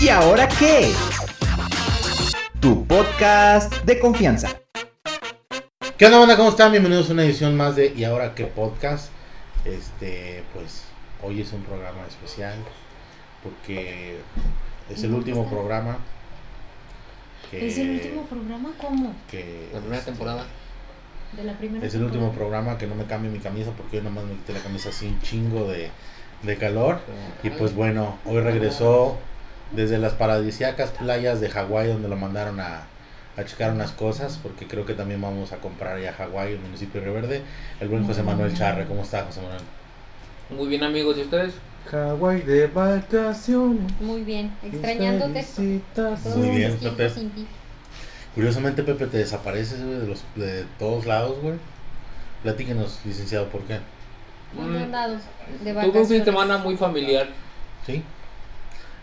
¿Y ahora qué? Tu podcast de confianza. ¿Qué onda, banda? ¿Cómo están? Bienvenidos a una edición más de ¿Y ahora qué podcast? Este, pues, hoy es un programa especial porque es el último programa. que- ¿Es el último programa? ¿Cómo? que, La primera este, temporada. De la primera Es el último programa que no me cambie mi camisa porque yo nomás me quité la camisa así un chingo de, de calor. Y pues bueno, hoy regresó desde las paradisíacas playas de Hawái donde lo mandaron a, a checar unas cosas porque creo que también vamos a comprar allá a Hawái, el municipio de Río Verde. El buen José Manuel Charre, ¿cómo está José Manuel? Muy bien amigos, ¿y ustedes? Hawái de vacaciones. Muy bien, extrañándote. Muy bien, Pepe. Curiosamente Pepe te desapareces güey, de, los, de todos lados, güey. Platíquenos, licenciado, ¿por qué? ¿Dónde Mm. Tuve un fin de semana muy familiar. ¿Sí?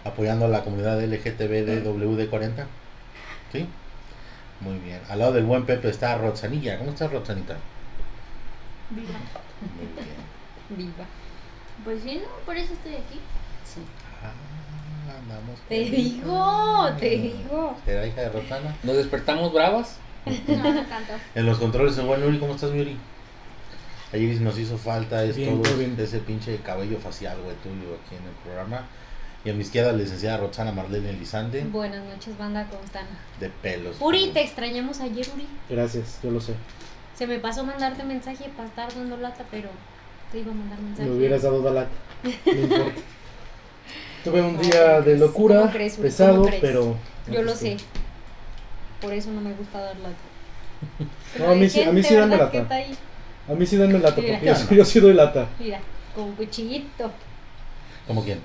Apoyando a la comunidad LGTB de WD40. ¿Sí? Muy bien. Al lado del buen Pepe está Roxanilla. ¿Cómo estás, Roxanita? Viva. Muy bien. Viva. Pues sí, no, por eso estoy aquí. Sí. Ah, andamos. Te con- digo, te digo. ¿Será hija de Roxana? Nos despertamos bravas. No, no canto. En los controles, el buen Yuri, ¿cómo estás, Yuri? Ayer nos hizo falta es Bien, bien. ese pinche cabello facial, güey, tuyo aquí en el programa. Y a mi izquierda, la licenciada Roxana Marlene Elizande, Buenas noches, banda, ¿cómo están? de pelos. Uri, te extrañamos ayer, Uri. Gracias, yo lo sé. Se me pasó mandarte mensaje para estar dando lata, pero te iba a mandar mensaje. Me hubieras dado Dalat. No importa. Tuve un día de locura, pesado, pero. Yo lo sé. Por eso no me gusta dar lata. No, a mí sí- a mí sí dame lata. A mí sí danme lata, Mira. porque yo, sí- yo sí doy lata. Mira, con cuchillito, ¿Cómo quién?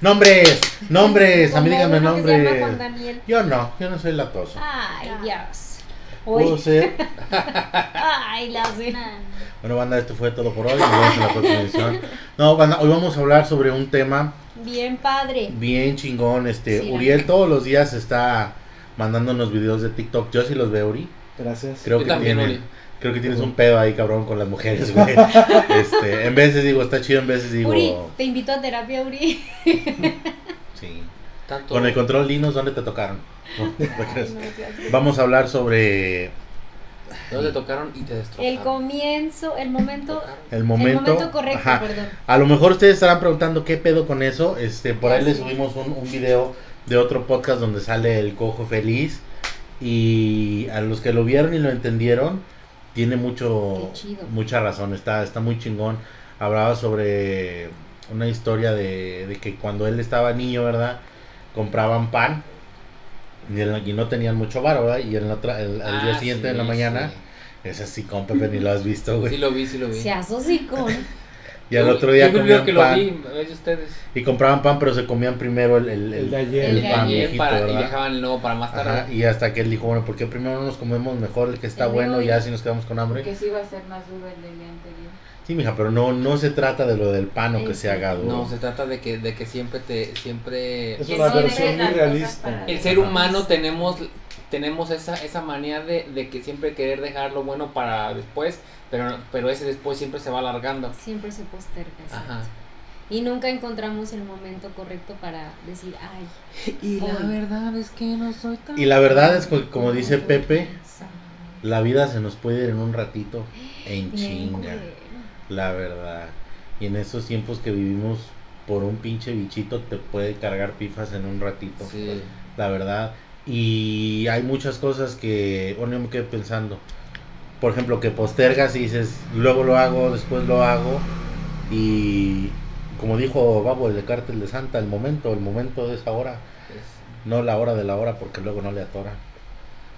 ¡Nombres! ¡Nombres! A mí díganme uno que se llama nombres. Yo no, yo no soy latoso. Ay. Dios. Puedo Uy, ser. ay, la cena. Bueno, banda, esto fue todo por hoy. Nos vemos en la próxima edición. No, banda, hoy vamos a hablar sobre un tema Bien padre. bien chingón. Este, Sí, Uriel todos los días está mandándonos videos de TikTok. Yo sí los veo, Uri. Gracias. Creo Yo que también, tiene- Uri. Creo que tienes un pedo ahí, cabrón, con las mujeres, güey. este, en veces digo, está chido, en veces digo, Uri, te invito a terapia, Uri. sí. Tanto. Con el control Linus, ¿dónde te tocaron? Vamos a hablar sobre te tocaron y te destrozaron. El comienzo, el momento, el momento. el momento correcto, Ajá. perdón. A lo mejor ustedes estarán preguntando qué pedo con eso. Este, por ahí Ya les subimos un, un video de otro podcast donde sale el cojo feliz. Y a los que lo vieron y lo entendieron, tiene mucho, mucha razón. Está, está muy chingón. Hablaba sobre una historia de, de que cuando él estaba niño, ¿verdad? Compraban pan. Y, el- y no tenían mucho varo, ¿verdad? Y en la otra- el- al día Ah, siguiente sí, en la mañana, es así con Pepe, ni lo has visto, Sí güey. lo vi, sí lo vi. Se asocicó. Y al otro día yo vi comían que lo pan. vi, ¿ves ustedes? Y compraban pan, pero se comían primero el, el, El de el- ayer. el El de pan ayer viejito, para, y dejaban el nuevo para más tarde. Ajá, y hasta que él dijo, bueno, porque primero no nos comemos mejor el que está bueno y ya si nos quedamos con hambre. Que sí va a ser más duro el del día anterior. Sí, mija, pero no, no se trata de lo del pan o que se haga duro. No, se trata de que, de que siempre te, siempre Es una versión muy realista. el ser humano tenemos tenemos esa, esa manía de, de que siempre querer dejar lo bueno para después, pero, pero ese después siempre se va alargando. Siempre se posterga. Ajá. Y nunca encontramos el momento correcto para decir, ay. Y la verdad es que no soy tan... Y la verdad es que, como dice Pepe, la vida se nos puede ir en un ratito, en chinga. La verdad. Y en estos tiempos que vivimos, por un pinche bichito te puede cargar pifas en un ratito. Sí. la verdad. Y hay muchas cosas que, bueno, yo me quedé pensando. Por ejemplo, que postergas y dices, luego lo hago, después lo hago. Y como dijo Babo, el de Cártel de Santa, el momento, el momento de esa hora. Es- No la hora de la hora, porque luego no le atora.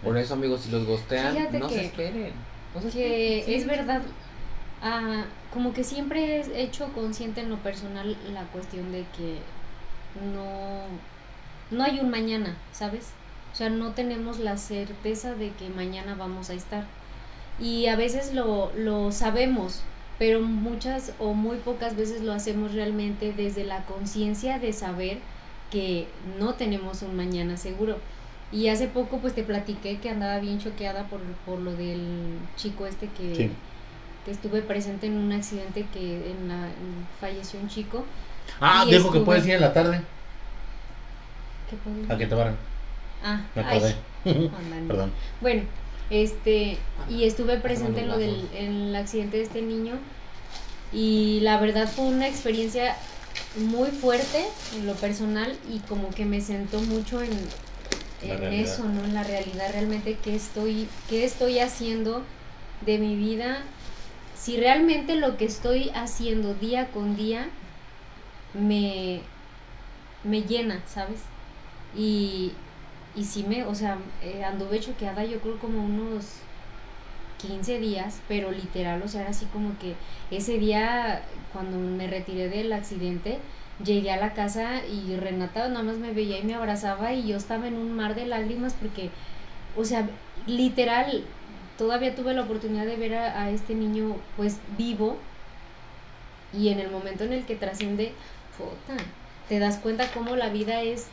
Por eso, amigos, si los gostean, Fíjate no que- se esperen. No se que esperen, sí. es verdad ah, como que siempre he hecho consciente en lo personal la cuestión de que no no hay un mañana sabes o sea no tenemos la certeza de que mañana vamos a estar. Y a veces lo, lo sabemos pero muchas o muy pocas veces lo hacemos realmente desde la conciencia de saber que no tenemos un mañana seguro. Y hace poco pues te platiqué que andaba bien choqueada por, por lo del chico este que. Que estuve presente en un accidente que en la, en- falleció un chico. Ah, Y dejo que puedes ir en la tarde. ¿Qué? A que te varan. Ah, Me ay, acordé. andan. Perdón. Bueno, este, y estuve presente en lo del en el accidente de este niño y la verdad fue una experiencia muy fuerte en lo personal y como que me sentó mucho en, en eso, ¿no? En la realidad realmente qué estoy, qué estoy haciendo de mi vida, si realmente lo que estoy haciendo día con día me, me llena, ¿sabes? Y, y sí me, o sea, eh, anduve choqueada yo creo como unos 15 días, pero literal, o sea, era así como que ese día cuando me retiré del accidente, llegué a la casa y Renata nada más me veía y me abrazaba y yo estaba en un mar de lágrimas porque, o sea, literal, todavía tuve la oportunidad de ver a, a este niño pues vivo y en el momento en el que trasciende, puta, te das cuenta cómo la vida es.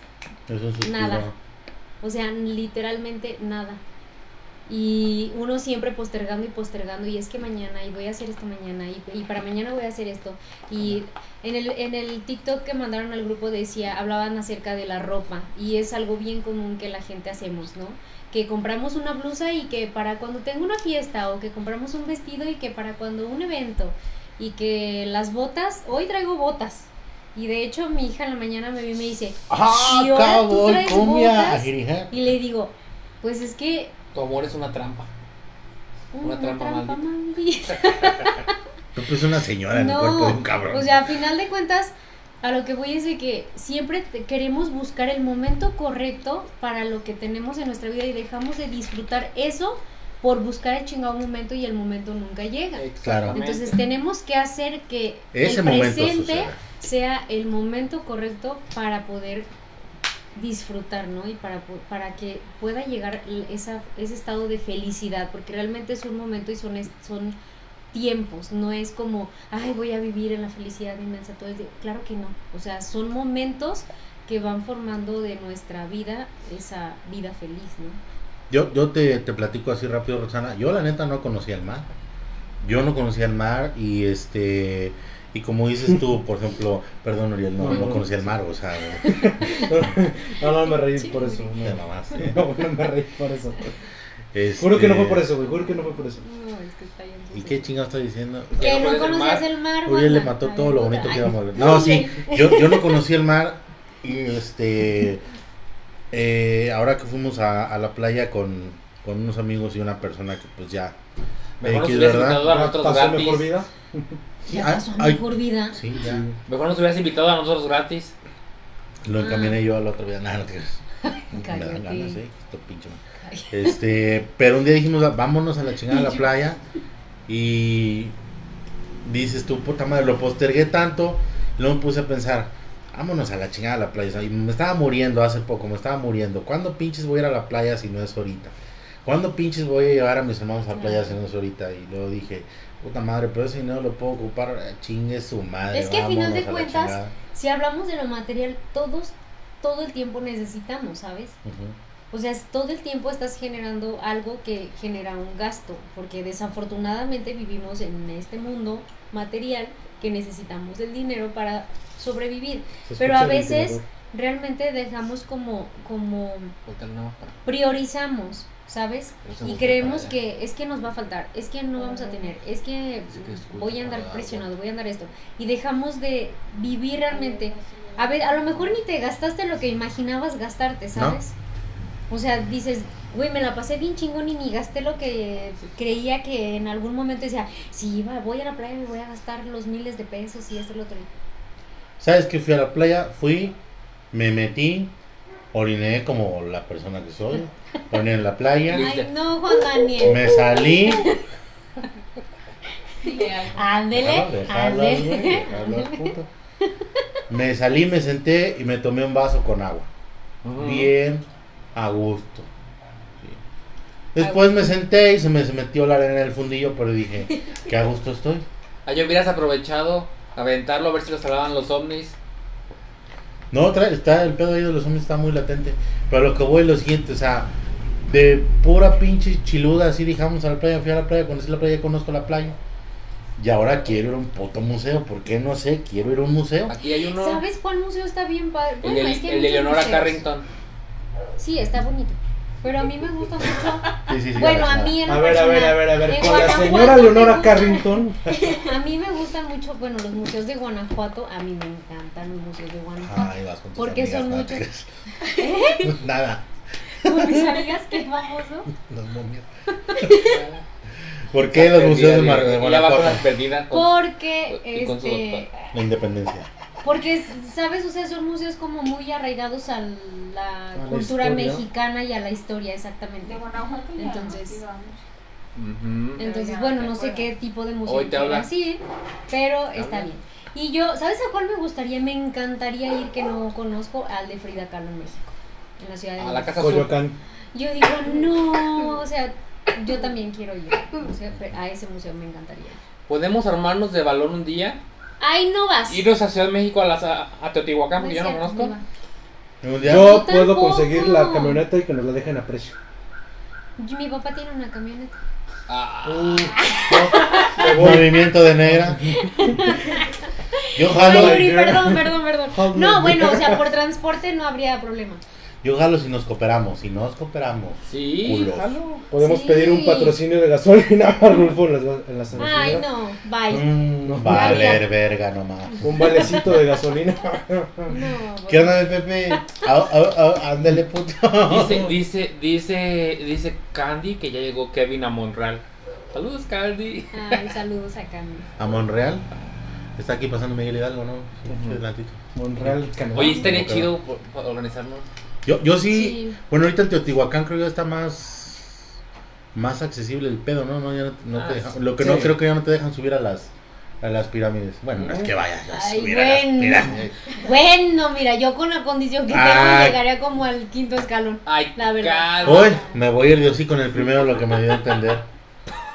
Nada. o sea, literalmente nada. Y uno siempre postergando y postergando, y es que mañana, y voy a hacer esto mañana, y, y para mañana voy a hacer esto. Y en el, en el TikTok que mandaron al grupo decía, hablaban acerca de la ropa, y es algo bien común que la gente hacemos, ¿no? Que compramos una blusa y que para cuando tengo una fiesta, o que compramos un vestido y que para cuando un evento, y que las botas, hoy traigo botas. Y de hecho mi hija en la mañana me ve y me dice, ¡Ah, ¿Y ahora tú traes botas? y le digo, pues es que Tu amor es una trampa. una, trampa trampa, maldita. maldita. Tú pues una señora en el No, cuerpo de un cabrón. o sea, a final de cuentas, a lo que voy es de que siempre queremos buscar el momento correcto para lo que tenemos en nuestra vida y dejamos de disfrutar eso por buscar el chingado momento y el momento nunca llega. Claro. Entonces tenemos que hacer que Ese el presente sea el momento correcto para poder disfrutar, ¿no? Y para, para que pueda llegar esa, ese estado de felicidad, porque realmente es un momento y son, es- son tiempos, no es como, ay, voy a vivir en la felicidad inmensa todo el día. Claro que no, o sea, son momentos que van formando de nuestra vida esa vida feliz, ¿no? Yo, yo te, te platico así rápido, Rosana. Yo la neta no conocía el mar. Yo no conocía el mar y este y como dices tú, por ejemplo, perdón Uriel, no, No, no no. conocía el mar, o sea, No, no me reí por eso. te No. mamaste. No, no me reí por eso. Este, Juro que no fue por eso, güey. Juro que no fue por eso. No, es que está ¿Y qué chingado está diciendo? Que ¿No conocías mar? el mar, Uriel le mató todo lo bonito que íbamos a ver. No, sí, yo, yo no conocí el mar y este eh, ahora que fuimos a, a la playa con, con unos amigos y una persona que pues ya Mejor nos X, hubieras ¿verdad? invitado a nosotros ¿Pasó mejor gratis. vida? Sí, Ya ay, pasó a ay, mejor vida. sí, ya. Mejor nos hubieras invitado a nosotros gratis. Lo Ah. encaminé yo al otro día. Nada, no te creas. Me dan ganas, ¿eh? Esto pinche madre. Este, pero un día dijimos, vámonos a la chingada a la playa. Y dices tú, puta madre, lo postergué tanto. Y luego me puse a pensar, vámonos a la chingada a la playa. Y me estaba muriendo hace poco, me estaba muriendo. ¿Cuándo pinches voy a ir a la playa si no es ahorita? ¿Cuándo pinches voy a llevar a mis hermanos a la playa si no es ahorita? Y luego dije, puta madre, pero ese dinero lo puedo ocupar. Chingue su madre. Es que a final de cuentas. Si hablamos de lo material, todos, todo el tiempo necesitamos, ¿sabes? Ujú. O sea, es- todo el tiempo estás generando algo que genera un gasto, porque desafortunadamente vivimos en este mundo material que necesitamos el dinero para sobrevivir. Pero a veces realmente dejamos como, como priorizamos, ¿sabes? Y creemos que es que nos va a faltar, es que no vamos a tener, es que voy a andar presionado, voy a andar esto. Y dejamos de vivir realmente. A ver, a lo mejor ni te gastaste lo que imaginabas gastarte, ¿sabes? O sea, dices, güey, me la pasé bien chingón y ni gasté lo que creía que en algún momento decía, si iba, voy a la playa y me voy a gastar los miles de pesos y esto y lo otro. ¿Sabes que fui a la playa? Fui, me metí, oriné como la persona que soy, oriné en la playa. Ay, no, Juan Daniel. me salí, Ándele, ándele. me salí, me senté y me tomé un vaso con agua, bien a gusto. sí. Después me senté y se me metió la arena en el fundillo, pero dije, que a gusto estoy. Ah, yo hubieras aprovechado, aventarlo, a ver si lo salvaban los ovnis. No, trae- está el pedo ahí de los hombres está muy latente. Pero lo que voy es lo siguiente, o sea, de pura pinche chiluda, así dije, vamos a la playa, fui a la playa, conocí la playa, conozco la playa. Y ahora quiero ir a un puto museo. ¿Por qué no sé? Quiero ir a un museo. Aquí hay uno. ¿Sabes cuál museo está bien padre? El, Bueno, de- es que hay el de Leonora museos. Carrington. Sí, está bonito. Pero a mí me gusta mucho. Sí, sí, sí, bueno, a mí en A lo ver, a ver, a personal, ver, a ver. en Con la señora me Leonora gustan- Carrington. A mí me gustan mucho, bueno, los museos de Guanajuato, a mí me encantan los museos de Guanajuato. Ay, vas con tus Porque amigas, son nada, muchos. Nada. Con mis amigas, qué famoso. Los momios. ¿Por qué los museos de, Guanajuato? Porque, este, La independencia. Porque, ¿sabes? O sea, son museos como muy arraigados a la la cultura historia. mexicana y a la historia, exactamente. De Guanajuato ya Entonces-. Entonces, bueno, no sé qué tipo de museo habla. así, pero Te está bien. Y yo, ¿sabes a cuál me gustaría? Me encantaría ir que no conozco al de Frida Kahlo en México, en la ciudad de A la casa azul. Coyoacán. Yo digo, no, o sea, yo también quiero ir o sea, a ese museo, me encantaría. Podemos armarnos de balón un día. Ay, no vas. Irnos a Ciudad de México a, las, a, a Teotihuacán, porque yo no conozco. no Yo Yo puedo tampoco. conseguir la camioneta y que nos la dejen a precio. Mi papá tiene una camioneta. Ah, Uh, no. Movimiento de negra. Yo Ay, jalo, Yuri, perdón, perdón, perdón. No, bueno, o sea, por transporte no habría problema. Yo jalo si nos cooperamos. Si nos cooperamos. sí, Culos. jalo. Podemos Sí. pedir un patrocinio de gasolina a Rulfo en las, en las Ay, gasolineras. no, bye. Mm, No. valer verga nomás. Un valecito de gasolina. No, ¿Qué onda, mi Pepe? Au, au, au, ándale, puto. Dice, dice, dice, dice Candy que ya llegó Kevin a Monreal. Saludos, Candy. Ay, saludos a Cami. A Monreal. Está aquí pasando Miguel Hidalgo, ¿no? Sí, Ujú. adelantito. Monreal, Canadá. Oye, estaría chido por- por organizarnos. Yo, yo sí, Sí. Bueno, ahorita en Teotihuacán creo que está más. Más accesible el pedo, ¿no? no, ya no, no Ah, te dejan- sí. lo que no creo que ya no te dejan subir a las a las pirámides. Bueno, no es que vayas a Ay, subir a las bueno. pirámides. Bueno, mira, yo con la condición que tengo llegaría como al quinto escalón. Ay, La verdad. Hoy me voy a ir yo sí con el primero, lo que me dio a entender.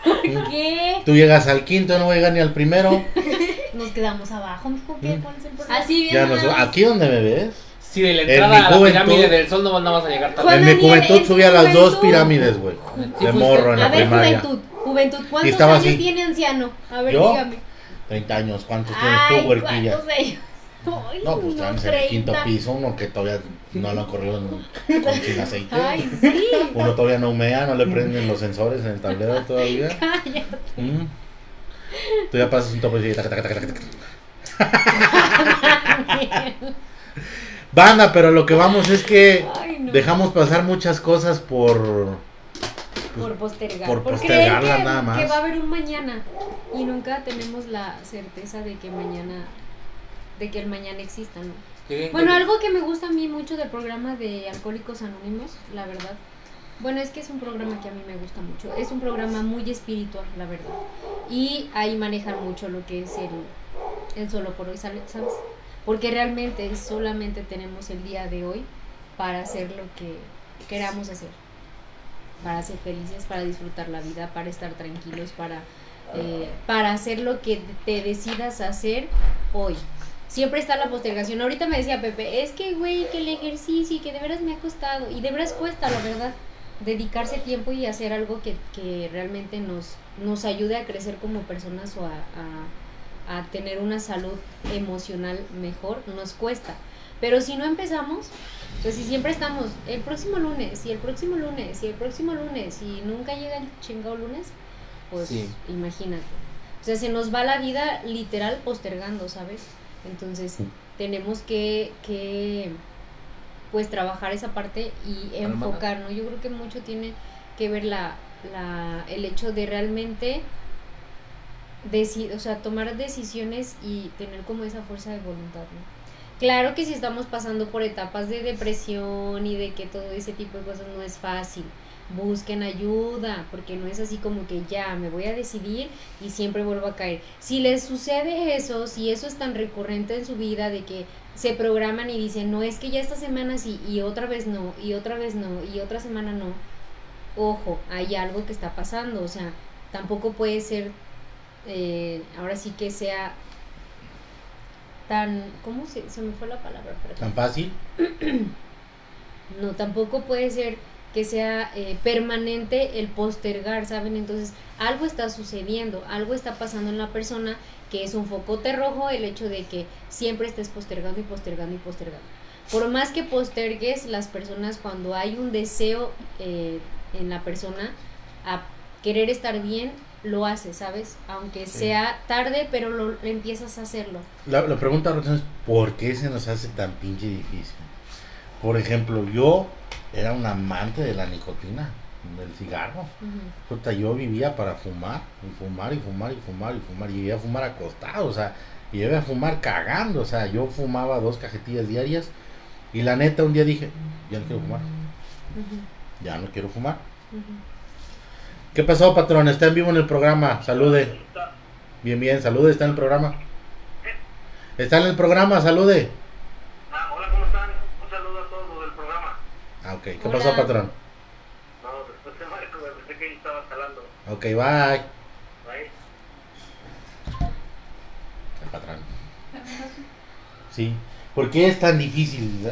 ¿Qué? Tú llegas al quinto, no voy a llegar ni al primero. Nos quedamos abajo, mijo, ¿qué? Mm. ¿Cuál es el problema? Así bien. Ya aquí donde me ves. Si de la En entrada mi a la juventud- pirámide del sol no, no vas a llegar tan Juan en mi juventud en subí a las dos pirámides, güey. Sí De morro en A la ver, primaria. juventud, juventud, ¿cuántos años así. tiene anciano? A ver, ¿Yo? dígame. 30 años, ¿cuántos tienes Ay, tú, huerquilla? No, pues estamos en el quinto 30. piso, uno que todavía no lo han corrido en- con sin aceite. Ay, sí. Uno todavía no humea, no le prenden los sensores en el tablero todavía. Cállate. Mm. Tú ya pasas un topo y dices, taca, taca, taca, taca, taca. Banda, pero lo que vamos es que Ay, no. dejamos pasar muchas cosas por... Por postergar. por por postergarlas creer que, nada más. que va a haber un mañana. Y nunca tenemos la certeza de que mañana. De que el mañana exista, ¿no? Bueno, algo que me gusta a mí mucho del programa de Alcohólicos Anónimos, la verdad. Bueno, es que es un programa que a mí me gusta mucho. Es un programa muy espiritual, la verdad. Y ahí manejan mucho lo que es el, el solo por hoy, ¿sale- ¿sabes? Porque realmente solamente tenemos el día de hoy para hacer lo que queramos hacer. Para ser felices, para disfrutar la vida, para estar tranquilos, para, eh, para hacer lo que te decidas hacer hoy. Siempre está la postergación. Ahorita me decía Pepe, es que, güey, que el ejercicio y que de veras me ha costado. Y de veras cuesta, la verdad, dedicarse tiempo y hacer algo que, que realmente nos, nos ayude a crecer como personas o a, a, a tener una salud emocional mejor. Nos cuesta. Pero si no empezamos, pues si siempre estamos el próximo lunes y el próximo lunes y el próximo lunes y nunca llega el chingado lunes, pues Sí. imagínate. O sea, se nos va la vida literal postergando, ¿sabes? Entonces tenemos que, que pues trabajar esa parte y Hermana. enfocar, ¿no? Yo creo que mucho tiene que ver la, la, el hecho de realmente o sea, tomar decisiones y tener como esa fuerza de voluntad, ¿no? Claro que si estamos pasando por etapas de depresión y de que todo ese tipo de cosas no es fácil, busquen ayuda, porque no es así como que ya me voy a decidir y siempre vuelvo a caer. Si les sucede eso, si eso es tan recurrente en su vida de que se programan y dicen, no es que ya esta semana sí, y otra vez no, y otra vez no, y otra semana no, ojo, hay algo que está pasando, o sea, tampoco puede ser, eh, ahora sí que sea tan, ¿cómo se, se me fue la palabra? Perdón. Tan fácil. No, tampoco puede ser que sea eh, permanente el postergar, ¿saben? Entonces, algo está sucediendo, algo está pasando en la persona que es un focote rojo el hecho de que siempre estés postergando y postergando y postergando. Por más que postergues, las personas cuando hay un deseo eh, en la persona a querer estar bien, lo hace, ¿sabes? Aunque Sí. sea tarde, pero lo, empiezas a hacerlo. La, la pregunta es ¿por qué se nos hace tan pinche difícil? Por ejemplo, yo era un amante de la nicotina, del cigarro. Puta, yo vivía para fumar, y fumar, y fumar, y fumar, y fumar. Y llegué a fumar acostado, o sea, llegué a fumar cagando, o sea, yo fumaba dos cajetillas diarias. Y la neta, un día dije, ya no quiero fumar, ya no quiero fumar. ¿Qué pasó, patrón? Está en vivo en el programa, salude. Bien, bien, salude, está en el programa. Está en el programa, salude. Ah, hola, ¿cómo están? Un saludo a todos los del programa. Ah, ok. ¿Qué Hola. pasó, patrón? No, después de Marco, me pensé que estaba jalando. Ok, bye. Ahí. El patrón. Sí. ¿Por qué es tan difícil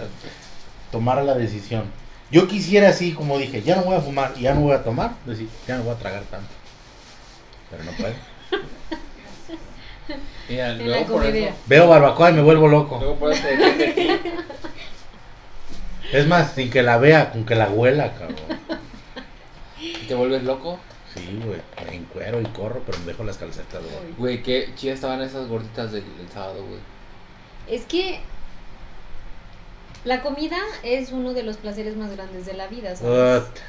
tomar la decisión? Yo quisiera así, como dije, ya no voy a fumar y ya no voy a tomar, decir, ya no voy a tragar tanto. Pero no puedo. Mira, En luego por eso. Veo barbacoa y me vuelvo loco. Luego por eso te de. Es más, sin que la vea, con que la huela, cabrón. ¿Te vuelves loco? Sí, güey. Me encuero y corro, pero me dejo las calcetas, güey. Güey, qué chidas estaban esas gorditas del, del sábado, güey. Es que la comida es uno de los placeres más grandes de la vida, ¿sabes? Puta.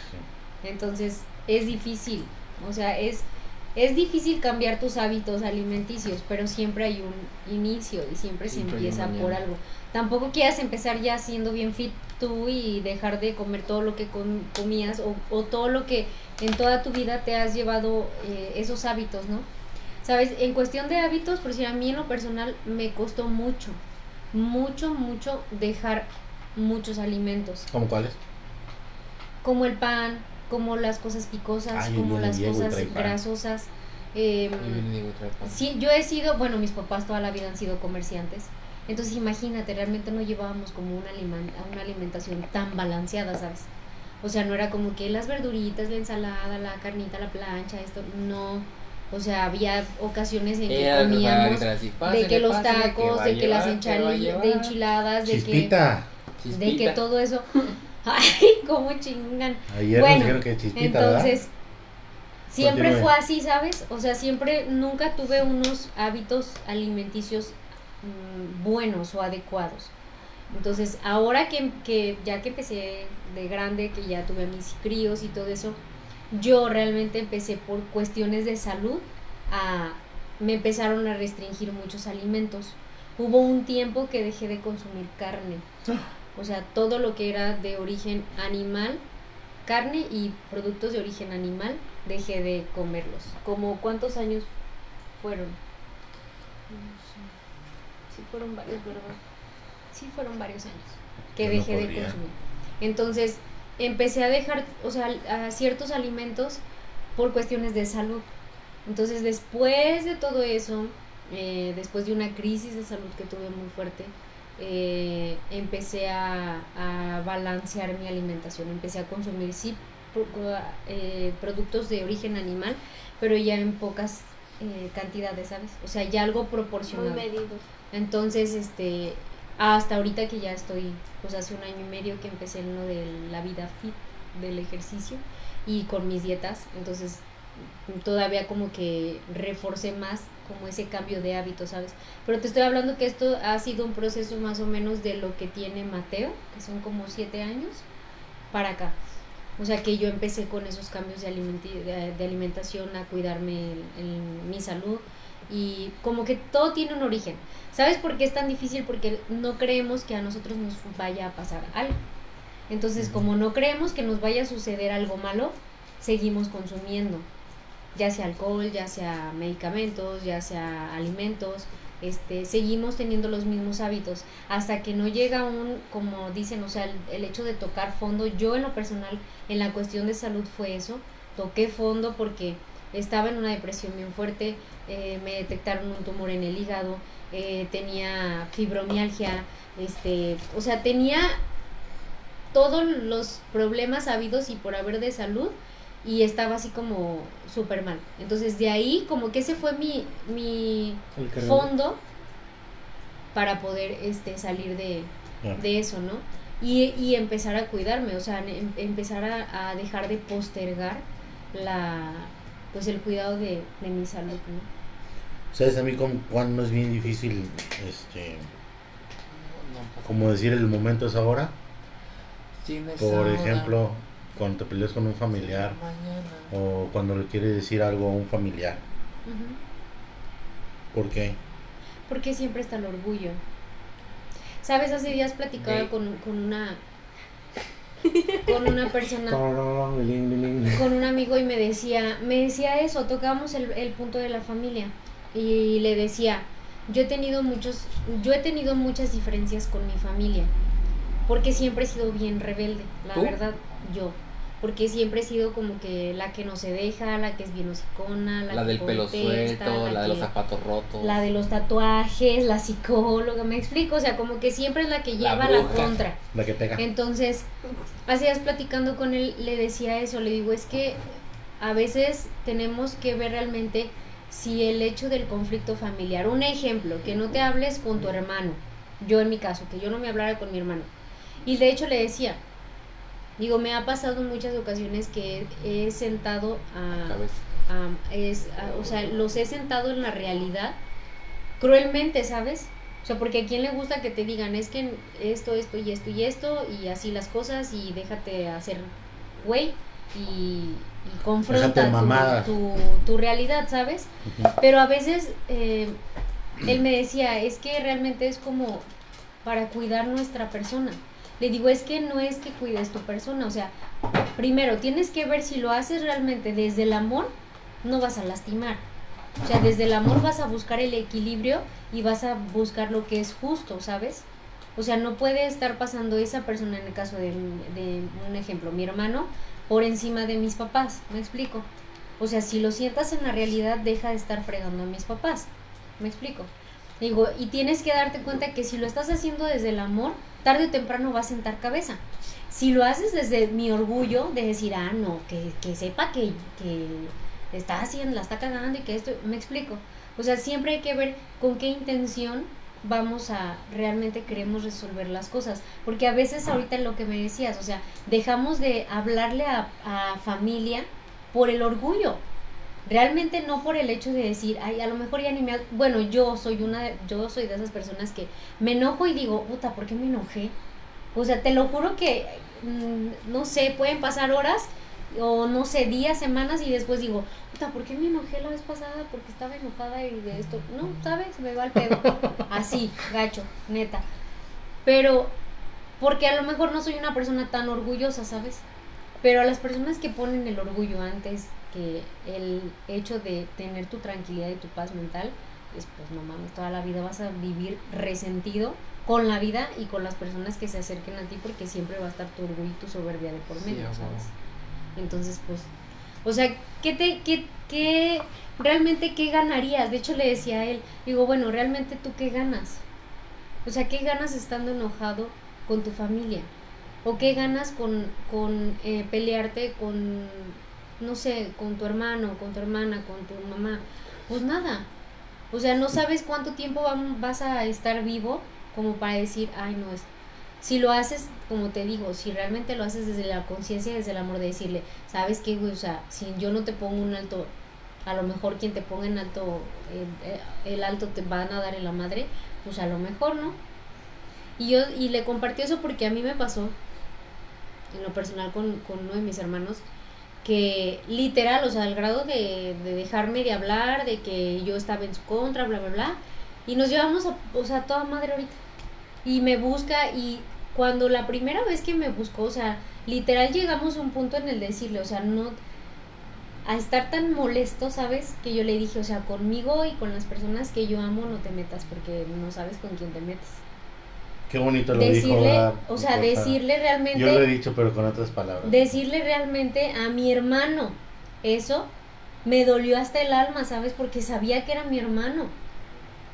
Entonces es difícil, o sea, es, es difícil cambiar tus hábitos alimenticios, pero siempre hay un inicio y siempre, se empieza por algo. Tampoco quieras empezar ya siendo bien fit tú y dejar de comer todo lo que com- comías o, o todo lo que en toda tu vida te has llevado eh, esos hábitos, ¿no? Sabes, en cuestión de hábitos, por decir, a mí en lo personal me costó mucho, mucho, mucho dejar muchos alimentos ¿Cómo cuáles? como el pan, como las cosas picosas, Ay, como las cosas grasosas. Eh, pan. sí, yo he sido, bueno, mis papás toda la vida han sido comerciantes. Entonces imagínate, realmente no llevábamos como una, una alimentación tan balanceada, ¿sabes? O sea, no era como que las verduritas, la ensalada, la carnita, la plancha, esto, no. O sea, había ocasiones en que de comíamos de que los tacos, de que las enchiladas, de que, Chispita. de que todo eso. Ay, cómo chingan. Ayer Bueno, nos dijeron que chispita, ¿verdad? Entonces, siempre Continúe. fue así, ¿sabes? O sea, siempre, nunca tuve unos hábitos alimenticios mm, buenos o adecuados. Entonces, ahora que, que ya que empecé de grande, que ya tuve a mis críos y todo eso, yo realmente empecé por cuestiones de salud a... Me empezaron a restringir muchos alimentos. Hubo un tiempo que dejé de consumir carne. O sea, todo lo que era de origen animal, carne y productos de origen animal, dejé de comerlos. ¿Como cuántos años fueron? No sé. Sí, fueron varios, ¿verdad? Sí, fueron varios años que Yo no dejé de consumir. Entonces, empecé a dejar, o sea, a ciertos alimentos por cuestiones de salud. Entonces, después de todo eso, eh, después de una crisis de salud que tuve muy fuerte, eh, empecé a, a balancear mi alimentación. Empecé a consumir, sí, pro- eh, productos de origen animal, pero ya en pocas eh, cantidades, ¿sabes? O sea, ya algo Muy proporcionado. medido. Entonces, este, hasta ahorita que ya estoy, pues hace un año y medio que empecé en lo de la vida fit, del ejercicio y con mis dietas, entonces todavía como que reforcé más como ese cambio de hábitos, ¿sabes? Pero te estoy hablando que esto ha sido un proceso más o menos de lo que tiene Mateo, que son como siete años, para acá. O sea que yo empecé con esos cambios de, alimentación, a cuidarme en mi salud y como que todo tiene un origen. ¿Sabes por qué es tan difícil? Porque no creemos que a nosotros nos vaya a pasar algo. Entonces, como no creemos que nos vaya a suceder algo malo, seguimos consumiendo, ya sea alcohol, ya sea medicamentos, ya sea alimentos, este, seguimos teniendo los mismos hábitos hasta que no llega un, como dicen, o sea, el, el hecho de tocar fondo, yo en lo personal, en la cuestión de salud fue eso, toqué fondo porque estaba en una depresión bien fuerte, eh, me detectaron un tumor en el hígado, eh, tenía fibromialgia, este, o sea, tenía todos los problemas habidos y por haber de salud y estaba así como súper mal. Entonces de ahí como que ese fue mi, mi fondo para poder este salir de, de eso, ¿no? Y, y empezar a cuidarme, o sea, em- empezar a, a dejar de postergar la pues el cuidado de, de mi salud, ¿no? ¿Sabes a mí con cuándo es bien difícil, este, como decir el momento es ahora? Por ahora ejemplo, cuando te peleas con un familiar mañana. o cuando le quieres decir algo a un familiar. ¿Por qué? Porque siempre está el orgullo. ¿Sabes? Hace días platicaba con, con una con una persona con un amigo y me decía, me decía eso, tocábamos el, el punto de la familia y le decía, yo he tenido muchos, yo he tenido muchas diferencias con mi familia, porque siempre he sido bien rebelde, la ¿Tú? verdad, yo, porque siempre he sido como que la que no se deja, la que es bien hocicona, la, La que del pelo suelto, la de los zapatos rotos. la de los tatuajes, la psicóloga, me explico, o sea, como que siempre es la que lleva la, bruja. contra. La que pega. Entonces, hace días platicando con él, le decía eso, le digo, es que a veces tenemos que ver realmente si el hecho del conflicto familiar, un ejemplo, que no te hables con tu hermano, yo en mi caso, que yo no me hablara con mi hermano. Y de hecho le decía, digo, me ha pasado en muchas ocasiones que he sentado a, es, a- o sea, los he sentado en la realidad cruelmente, ¿sabes? O sea, porque a quién le gusta que te digan, es que esto, esto y esto y esto, y así las cosas, y déjate hacer güey, y, y confronta tu, tu, tu realidad, ¿sabes? Pero a veces eh, él me decía, es que realmente es como para cuidar nuestra persona. Le digo, es que no es que cuides tu persona, o sea, primero tienes que ver si lo haces realmente desde el amor, no vas a lastimar. O sea, desde el amor vas a buscar el equilibrio y vas a buscar lo que es justo, ¿sabes? O sea, no puede estar pasando esa persona, en el caso de, de un ejemplo, mi hermano, por encima de mis papás, ¿me explico? O sea, si lo sientas en la realidad, deja de estar fregando a mis papás, ¿me explico? Digo, y tienes que darte cuenta que si lo estás haciendo desde el amor, tarde o temprano va a sentar cabeza. Si lo haces desde mi orgullo de decir, ah, no, que, que sepa que, que está haciendo, la está cagando y que esto, me explico. O sea, siempre hay que ver con qué intención vamos a realmente queremos resolver las cosas. Porque a veces ahorita lo que me decías, o sea, dejamos de hablarle a, a familia por el orgullo. Realmente no por el hecho de decir, ay, a lo mejor ya ni me... ha-". Bueno, yo soy una, de- yo soy de esas personas que me enojo y digo, puta, ¿por qué me enojé? O sea, te lo juro que, mm, no sé, pueden pasar horas o no sé, días, semanas y después digo, puta, ¿por qué me enojé la vez pasada? Porque estaba enojada y de esto, no, ¿sabes? Me va al pedo. Así, gacho, neta. Pero, porque a lo mejor no soy una persona tan orgullosa, ¿sabes? Pero a las personas que ponen el orgullo antes que el hecho de tener tu tranquilidad y tu paz mental, pues, pues no mames, toda la vida vas a vivir resentido con la vida y con las personas que se acerquen a ti porque siempre va a estar tu orgullo y tu soberbia de por Sí, medio, huevo. ¿sabes? Entonces, pues, o sea, ¿qué te, qué, qué, realmente qué ganarías? De hecho, le decía a él, digo, bueno, realmente tú qué ganas? O sea, ¿qué ganas estando enojado con tu familia? ¿O qué ganas con, con eh, pelearte con, no sé, con tu hermano, con tu hermana, con tu mamá? Pues nada. O sea, no sabes cuánto tiempo vas a estar vivo como para decir, ay, no. Si lo haces, como te digo, si realmente lo haces desde la conciencia, desde el amor de decirle, ¿sabes qué, güey? O sea, si yo no te pongo un alto, a lo mejor quien te ponga en alto, el, el alto te van a dar en la madre, pues a lo mejor, ¿no? Y yo, y le compartí eso porque a mí me pasó, en lo personal con, con uno de mis hermanos, que literal, o sea, al grado de, de dejarme de hablar, de que yo estaba en su contra, bla, bla, bla, y nos llevamos a, o sea, toda madre ahorita. Y me busca y cuando la primera vez que me buscó, o sea, literal llegamos a un punto en el decirle, o sea, no a estar tan molesto, ¿sabes? Que yo le dije, o sea, conmigo y con las personas que yo amo no te metas porque no sabes con quién te metes. Qué bonito lo dijo. ¿verdad? o sea, decirle realmente Yo lo he dicho, pero con otras palabras. decirle realmente a mi hermano eso me dolió hasta el alma, ¿sabes? Porque sabía que era mi hermano.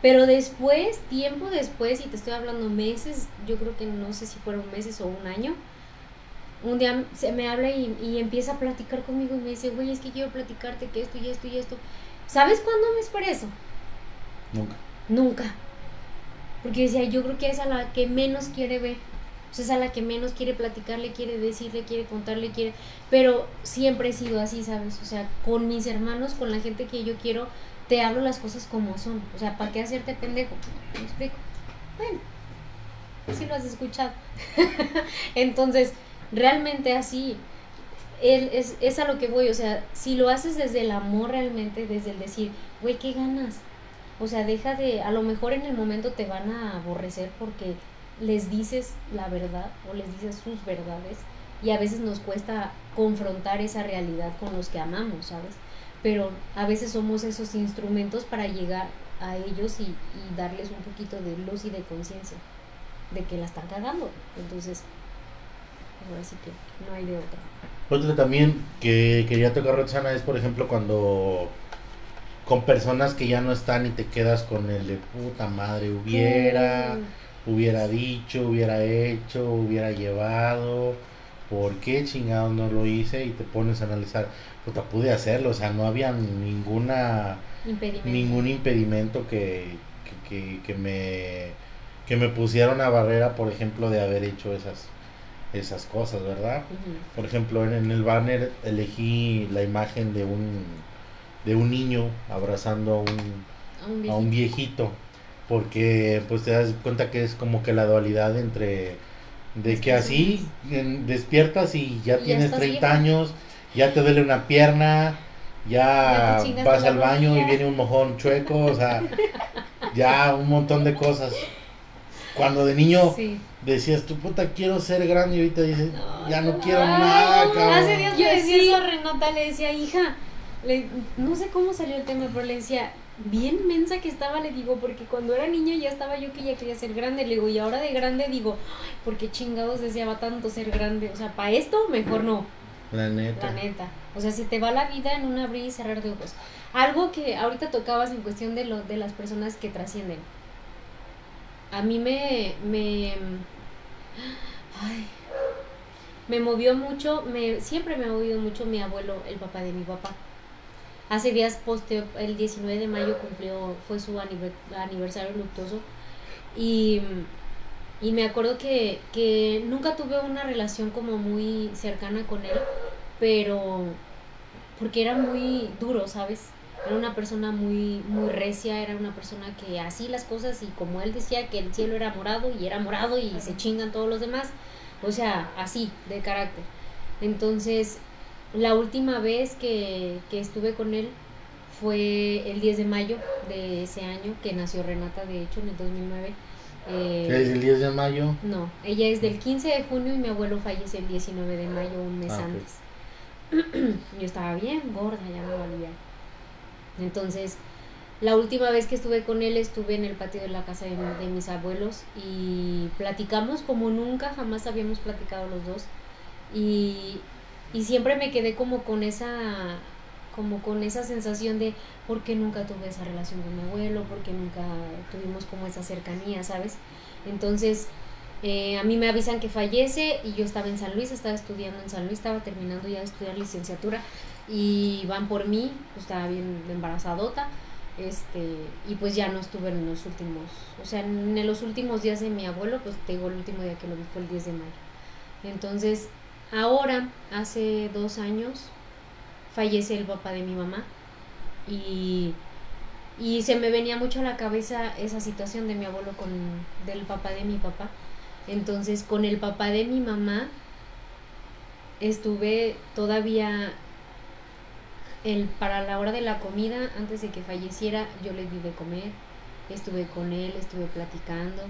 Pero después, tiempo después, y te estoy hablando meses, yo creo que no sé si fueron meses o un año, un día se me habla y, y empieza a platicar conmigo y me dice, güey, es que quiero platicarte que esto y esto y esto. ¿Sabes cuándo me esperé eso? Nunca. Nunca. Porque decía, yo creo que es a la que menos quiere ver. O sea, es a la que menos quiere platicarle, quiere decirle, quiere contarle, quiere... Pero siempre he sido así, ¿sabes? O sea, con mis hermanos, con la gente que yo quiero, te hablo las cosas como son. O sea, ¿para qué hacerte pendejo? ¿Me explico? Bueno, sí lo has escuchado. Entonces, realmente así, él es, es a lo que voy. O sea, si lo haces desde el amor realmente, desde el decir, güey, ¿qué ganas? O sea, deja de, a lo mejor en el momento te van a aborrecer porque les dices la verdad o les dices sus verdades y a veces nos cuesta confrontar esa realidad con los que amamos, ¿sabes? Pero a veces somos esos instrumentos para llegar a ellos y, y darles un poquito de luz y de conciencia de que la están cagando. Entonces, ahora sí que no hay de otra. Otro también que quería tocar Roxana es, por ejemplo, cuando con personas que ya no están y te quedas con el de puta madre, hubiera, Mm, hubiera dicho, hubiera hecho, hubiera llevado, ¿por qué chingados no lo hice? Y te pones a analizar, puta, pude hacerlo, o sea, no había ninguna, impedimento. ningún impedimento que, que, que, que me, que me pusiera una barrera, por ejemplo, de haber hecho esas, esas cosas, ¿verdad? Por ejemplo, en, en el banner elegí la imagen de un de un niño abrazando a un, A un a un viejito. porque pues te das cuenta que es como que la dualidad entre de que así despiertas y ya Y tienes estás 30 viejo. años, ya te duele una pierna, ya vas al baño y viene un mojón chueco, o sea, ya un montón de cosas. Cuando de niño Sí. decías, tu puta, quiero ser grande y ahorita dices, ya no, no, quiero nada, no, cabrón. Hace días Yo le decía sí. eso a Renata, le decía, hija, le- no sé cómo salió el tema, pero le decía, bien mensa que estaba, le digo, porque cuando era niño ya estaba yo que ya quería ser grande, le digo, y ahora de grande digo, ay, porque chingados deseaba tanto ser grande, o sea, para esto mejor no, La neta. O sea, se te va la vida en un abrir y cerrar de ojos. Algo que ahorita tocabas en cuestión de lo, de las personas que trascienden. A mí me, me me movió mucho, me siempre me ha movido mucho mi abuelo, el papá de mi papá. Hace días posteo, el 19 de mayo cumplió, fue su anive- aniversario luctuoso y, y me acuerdo que, que nunca tuve una relación como muy cercana con él, pero porque era muy duro, ¿sabes? Era una persona muy, muy recia, era una persona que así las cosas y como él decía que el cielo era morado y era morado y se chingan todos los demás, o sea, así, de carácter. Entonces, la última vez que, que estuve con él fue el 10 de mayo de ese año, que nació Renata, de hecho, en el 2009. Eh, Es el 10 de mayo. no, ella es del 15 de junio y mi abuelo fallece el 19 de mayo, un mes Ah, antes. Yo estaba bien gorda, ya me valía. Entonces, la última vez que estuve con él estuve en el patio de la casa de, de mis abuelos y platicamos como nunca, jamás habíamos platicado los dos. Y, y siempre me quedé como con esa como con esa sensación de por qué nunca tuve esa relación con mi abuelo, por qué nunca tuvimos como esa cercanía, ¿sabes? Entonces, eh, a mí me avisan que fallece y yo estaba en San Luis, estaba estudiando en San Luis, estaba terminando ya de estudiar licenciatura y van por mí, pues estaba bien embarazadota, este, y pues ya no estuve en los últimos, o sea, en los últimos días de mi abuelo, pues te digo, el último día que lo vi fue el 10 de mayo. Entonces, ahora, hace dos años, fallece el papá de mi mamá. Y, y se me venía mucho a la cabeza esa situación de mi abuelo con del papá de mi papá. Entonces, con el papá de mi mamá estuve todavía el, para la hora de la comida, antes de que falleciera, yo le di de comer, estuve con él, estuve platicando.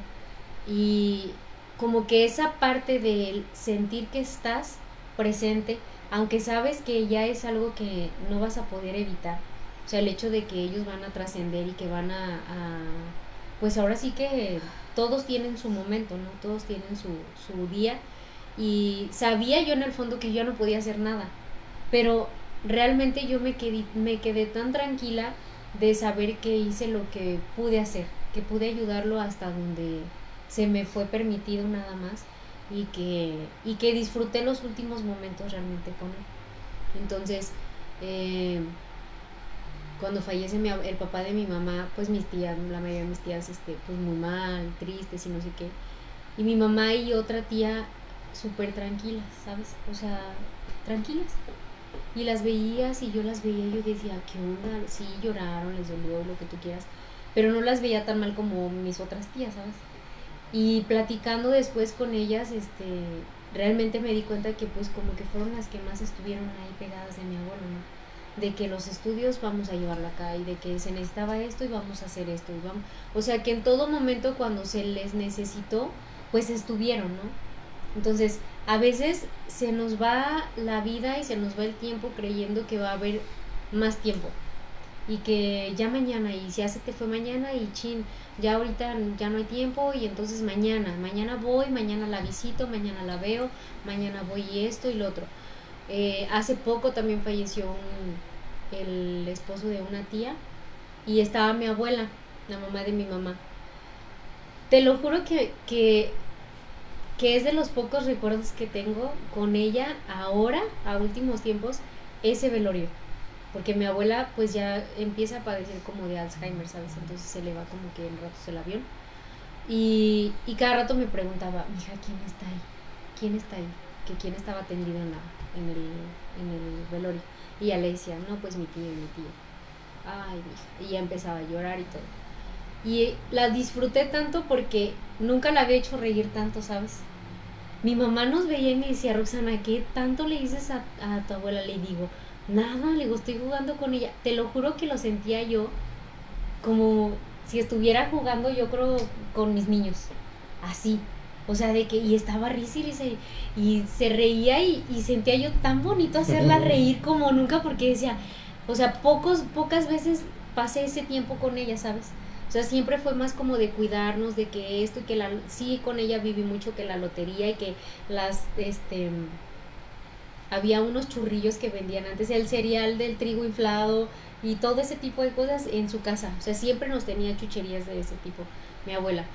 Y como que esa parte de sentir que estás presente, aunque sabes que ya es algo que no vas a poder evitar, o sea, el hecho de que ellos van a trascender y que van a, a- pues ahora sí que todos tienen su momento, ¿no? Todos tienen su, su día y sabía yo en el fondo que yo no podía hacer nada, pero realmente yo me quedé, me quedé tan tranquila de saber que hice lo que pude hacer, que pude ayudarlo hasta donde se me fue permitido nada más y que, y que disfruté los últimos momentos realmente con él. Entonces, eh, cuando fallece mi el papá de mi mamá, pues mis tías, la mayoría de mis tías, este, pues muy mal, tristes y no sé qué. Y mi mamá y otra tía súper tranquilas, ¿sabes? O sea, tranquilas. Y las veías y yo las veía y yo decía, ¿qué onda? Sí, lloraron, les dolió, lo que tú quieras. Pero no las veía tan mal como mis otras tías, ¿sabes? Y platicando después con ellas, este, realmente me di cuenta que pues como que fueron las que más estuvieron ahí pegadas de mi abuelo, ¿no? De que los estudios vamos a llevarlo acá y de que se necesitaba esto y vamos a hacer esto y vamos, o sea que en todo momento cuando se les necesitó, pues estuvieron, ¿no? Entonces, a veces se nos va la vida y se nos va el tiempo creyendo que va a haber más tiempo y que ya mañana y si hace te fue mañana y chin, ya ahorita ya no hay tiempo y entonces mañana, mañana voy, mañana la visito, mañana la veo, mañana voy y esto y lo otro. Eh, hace poco también falleció un- el esposo de una tía y estaba mi abuela, la mamá de mi mamá. Te lo juro que, que, que es de los pocos recuerdos que tengo con ella ahora, a últimos tiempos, ese velorio. Porque mi abuela pues ya empieza a padecer como de Alzheimer, ¿sabes? Entonces se le va como que en ratos el avión. Y, y cada rato me preguntaba, mija, ¿quién está ahí? ¿Quién está ahí? Que quién estaba tendido en, la, en, el, en el velorio. Y ya le decía, no, pues mi tío mi tío. Ay, mija. Y ya empezaba a llorar y todo. Y la disfruté tanto porque nunca la había hecho reír tanto, ¿sabes? Mi mamá nos veía y me decía, Roxana, ¿qué tanto le dices a, a tu abuela? Le digo, nada, le digo, estoy jugando con ella. Te lo juro que lo sentía yo como si estuviera jugando, yo creo, con mis niños. Así. O sea, de que, y estaba risa y y, y se reía y, y sentía yo tan bonito hacerla reír como nunca porque decía, o sea, pocos, pocas veces pasé ese tiempo con ella, ¿sabes? O sea, siempre fue más como de cuidarnos, de que esto y que la... Sí, con ella viví mucho que la lotería y que las, este... Había unos churrillos que vendían antes, el cereal del trigo inflado y todo ese tipo de cosas en su casa. O sea, siempre nos tenía chucherías de ese tipo, mi abuela.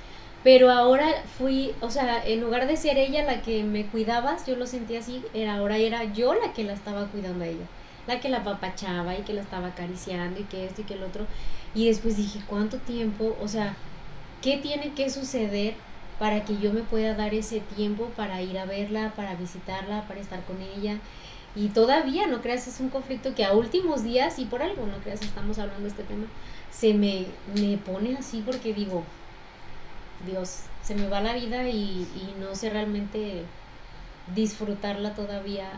Pero ahora fui, o sea, en lugar de ser ella la que me cuidabas, yo lo sentía así, era ahora era yo la que la estaba cuidando a ella, la que la papachaba y que la estaba acariciando y que esto y que el otro. Y después dije, ¿cuánto tiempo? O sea, ¿qué tiene que suceder para que yo me pueda dar ese tiempo para ir a verla, para visitarla, para estar con ella? Y todavía, no creas, es un conflicto que a últimos días, y por algo, no creas, estamos hablando de este tema, se me, me pone así porque digo, Dios, se me va la vida y, y no sé realmente disfrutarla todavía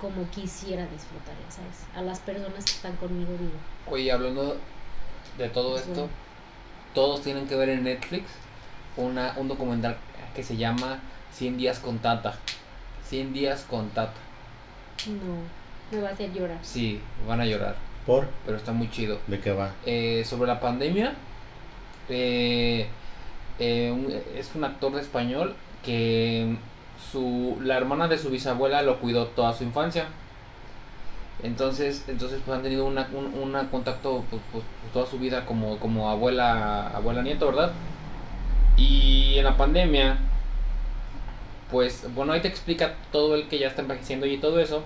como quisiera disfrutarla, ¿sabes? A las personas que están conmigo digo. Oye, hablando de todo Sí. esto, todos tienen que ver en Netflix una, un documental que se llama 100 días con Tata. 100 días con Tata. No, me va a hacer llorar. Sí, van a llorar, ¿Por? pero está muy chido. ¿De qué va? Eh, sobre la pandemia, eh, eh, un- es un actor de español que su, la hermana de su bisabuela lo cuidó toda su infancia. Entonces, entonces pues han tenido una, un una contacto pues, pues, toda su vida como, como abuela, abuela nieto, ¿verdad? Y en la pandemia, pues bueno, ahí te explica todo el que ya está envejeciendo y todo eso.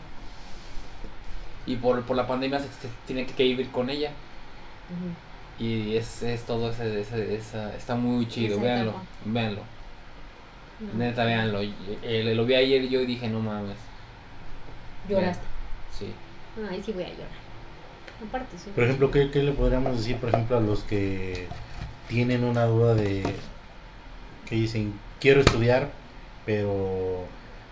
Y por, por la pandemia se, se tiene que vivir con ella. Y es, es todo ese, ese- esa- está muy chido, Esa véanlo, etapa. véanlo, No. neta, véanlo. Eh, lo vi ayer y yo dije, no mames, Lloraste. sí. Ay, sí voy a llorar. Aparte, sí. Por ejemplo, ¿qué, qué le podríamos decir, por ejemplo, a los que tienen una duda de que dicen, quiero estudiar, pero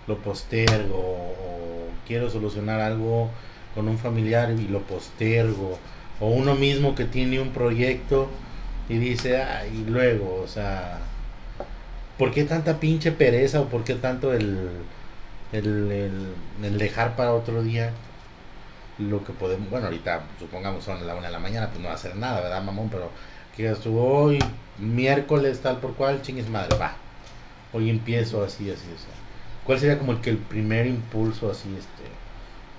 lo postergo, o quiero solucionar algo con un familiar y lo postergo, o uno mismo que tiene un proyecto y dice, ay, y luego, o sea, ¿por qué tanta pinche pereza o por qué tanto el, el, el, el dejar para otro día? lo que podemos, bueno, ahorita supongamos son la una de la mañana, pues no va a hacer nada, ¿verdad, mamón? Pero que tú, hoy, miércoles, tal por cual, chingues madre, va. Hoy empiezo así, así, o sea. ¿Cuál sería como el que el primer impulso así, este,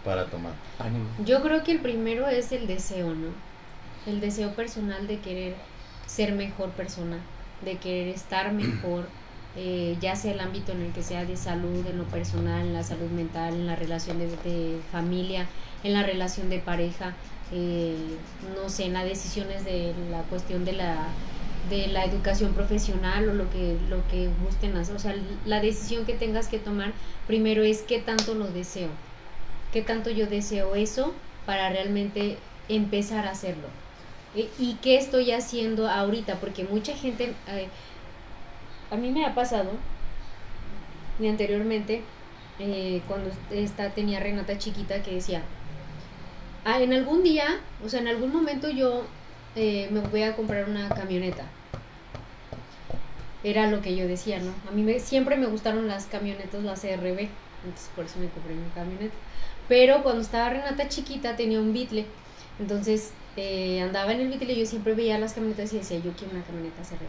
para tomar? Ánimo. Yo creo que el primero es el deseo, ¿no? El deseo personal de querer ser mejor persona, de querer estar mejor, eh, ya sea el ámbito en el que sea de salud, en lo personal, en la salud mental, en la relación de, de familia, en la relación de pareja, eh, no sé, en las decisiones de la cuestión de la de la educación profesional o lo que lo que gusten hacer, o sea, la decisión que tengas que tomar primero es qué tanto lo deseo, qué tanto yo deseo eso para realmente empezar a hacerlo. Eh, ¿Y qué estoy haciendo ahorita? Porque mucha gente, eh, a mí me ha pasado, y anteriormente, eh, cuando esta, tenía Renata chiquita, que decía, "Ah, en algún día, o sea, en algún momento yo eh, me voy a comprar una camioneta. Era lo que yo decía, ¿no? A mí me, siempre me gustaron las camionetas, las CRB, entonces por eso me compré mi camioneta. Pero cuando estaba Renata chiquita tenía un Beetle, entonces eh, andaba en el Beetle y yo siempre veía las camionetas y decía, yo quiero una camioneta CRB.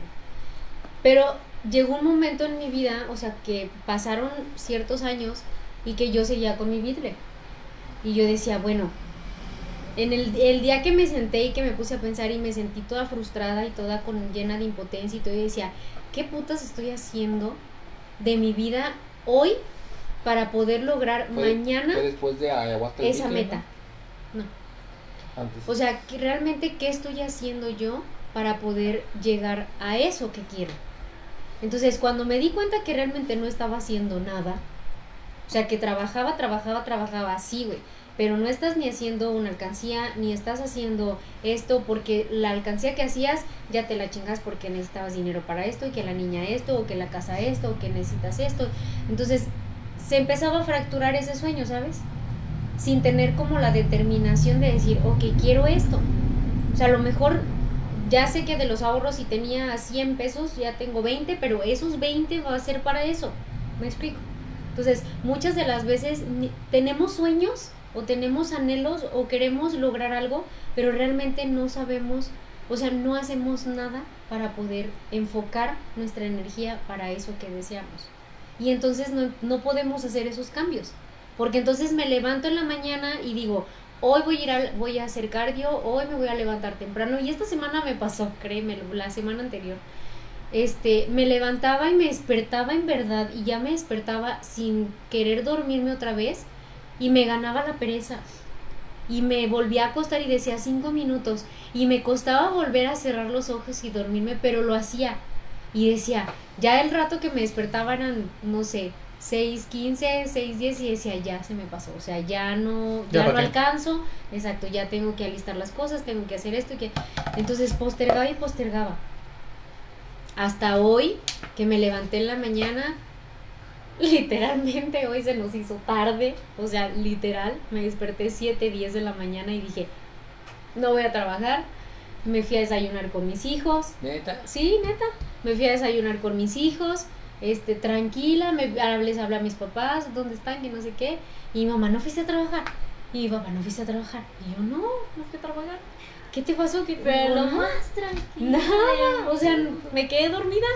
Pero llegó un momento en mi vida, o sea, que pasaron ciertos años y que yo seguía con mi Beetle. Y yo decía, bueno, en el, el día que me senté y que me puse a pensar y me sentí toda frustrada y toda con, llena de impotencia y todo, y decía, ¿qué putas estoy haciendo de mi vida hoy para poder lograr Fue- mañana fue después de ayahuasca. esa meta? No. ¿no? Antes. O sea, que realmente qué estoy haciendo yo para poder llegar a eso que quiero. Entonces, cuando me di cuenta que realmente no estaba haciendo nada, o sea, que trabajaba, trabajaba, trabajaba así, güey, pero no estás ni haciendo una alcancía, ni estás haciendo esto, porque la alcancía que hacías ya te la chingas porque necesitabas dinero para esto, y que la niña esto, o que la casa esto, o que necesitas esto. Entonces, se empezaba a fracturar ese sueño, ¿sabes? sin tener como la determinación de decir, ok, quiero esto. O sea, a lo mejor ya sé que de los ahorros si tenía 100 pesos, ya tengo 20, pero esos 20 va a ser para eso. ¿Me explico? Entonces, muchas de las veces tenemos sueños o tenemos anhelos o queremos lograr algo, pero realmente no sabemos, o sea, no hacemos nada para poder enfocar nuestra energía para eso que deseamos. Y entonces no, no podemos hacer esos cambios. Porque entonces me levanto en la mañana y digo, hoy voy a ir al- voy a hacer cardio, hoy me voy a levantar temprano. Y esta semana me pasó, créeme, la semana anterior. Este, me levantaba y me despertaba en verdad y ya me despertaba sin querer dormirme otra vez y me ganaba la pereza. Y me volvía a acostar y decía cinco minutos y me costaba volver a cerrar los ojos y dormirme, pero lo hacía. Y decía, ya el rato que me despertaba eran, no sé, 6, 15, 6, 10 y decía, ya se me pasó, o sea, ya no, Ya no alcanzo, exacto, ya tengo que alistar las cosas, tengo que hacer esto y que... Entonces postergaba y postergaba. Hasta hoy, que me levanté en la mañana, literalmente hoy se nos hizo tarde, o sea, literal, me desperté 7, 10 de la mañana y dije, no voy a trabajar, me fui a desayunar con mis hijos, Neta. Sí, neta. Me fui a desayunar con mis hijos, este, tranquila, me les hablé a mis papás, ¿dónde están? Que no sé qué. Y mamá, ¿no fuiste a trabajar? Y papá, ¿no fuiste a trabajar? Y yo, no, no fui a trabajar. ¿Qué te pasó? ¿Qué Pero lo Nada, más tranquilo. Nada, o sea, me quedé dormida.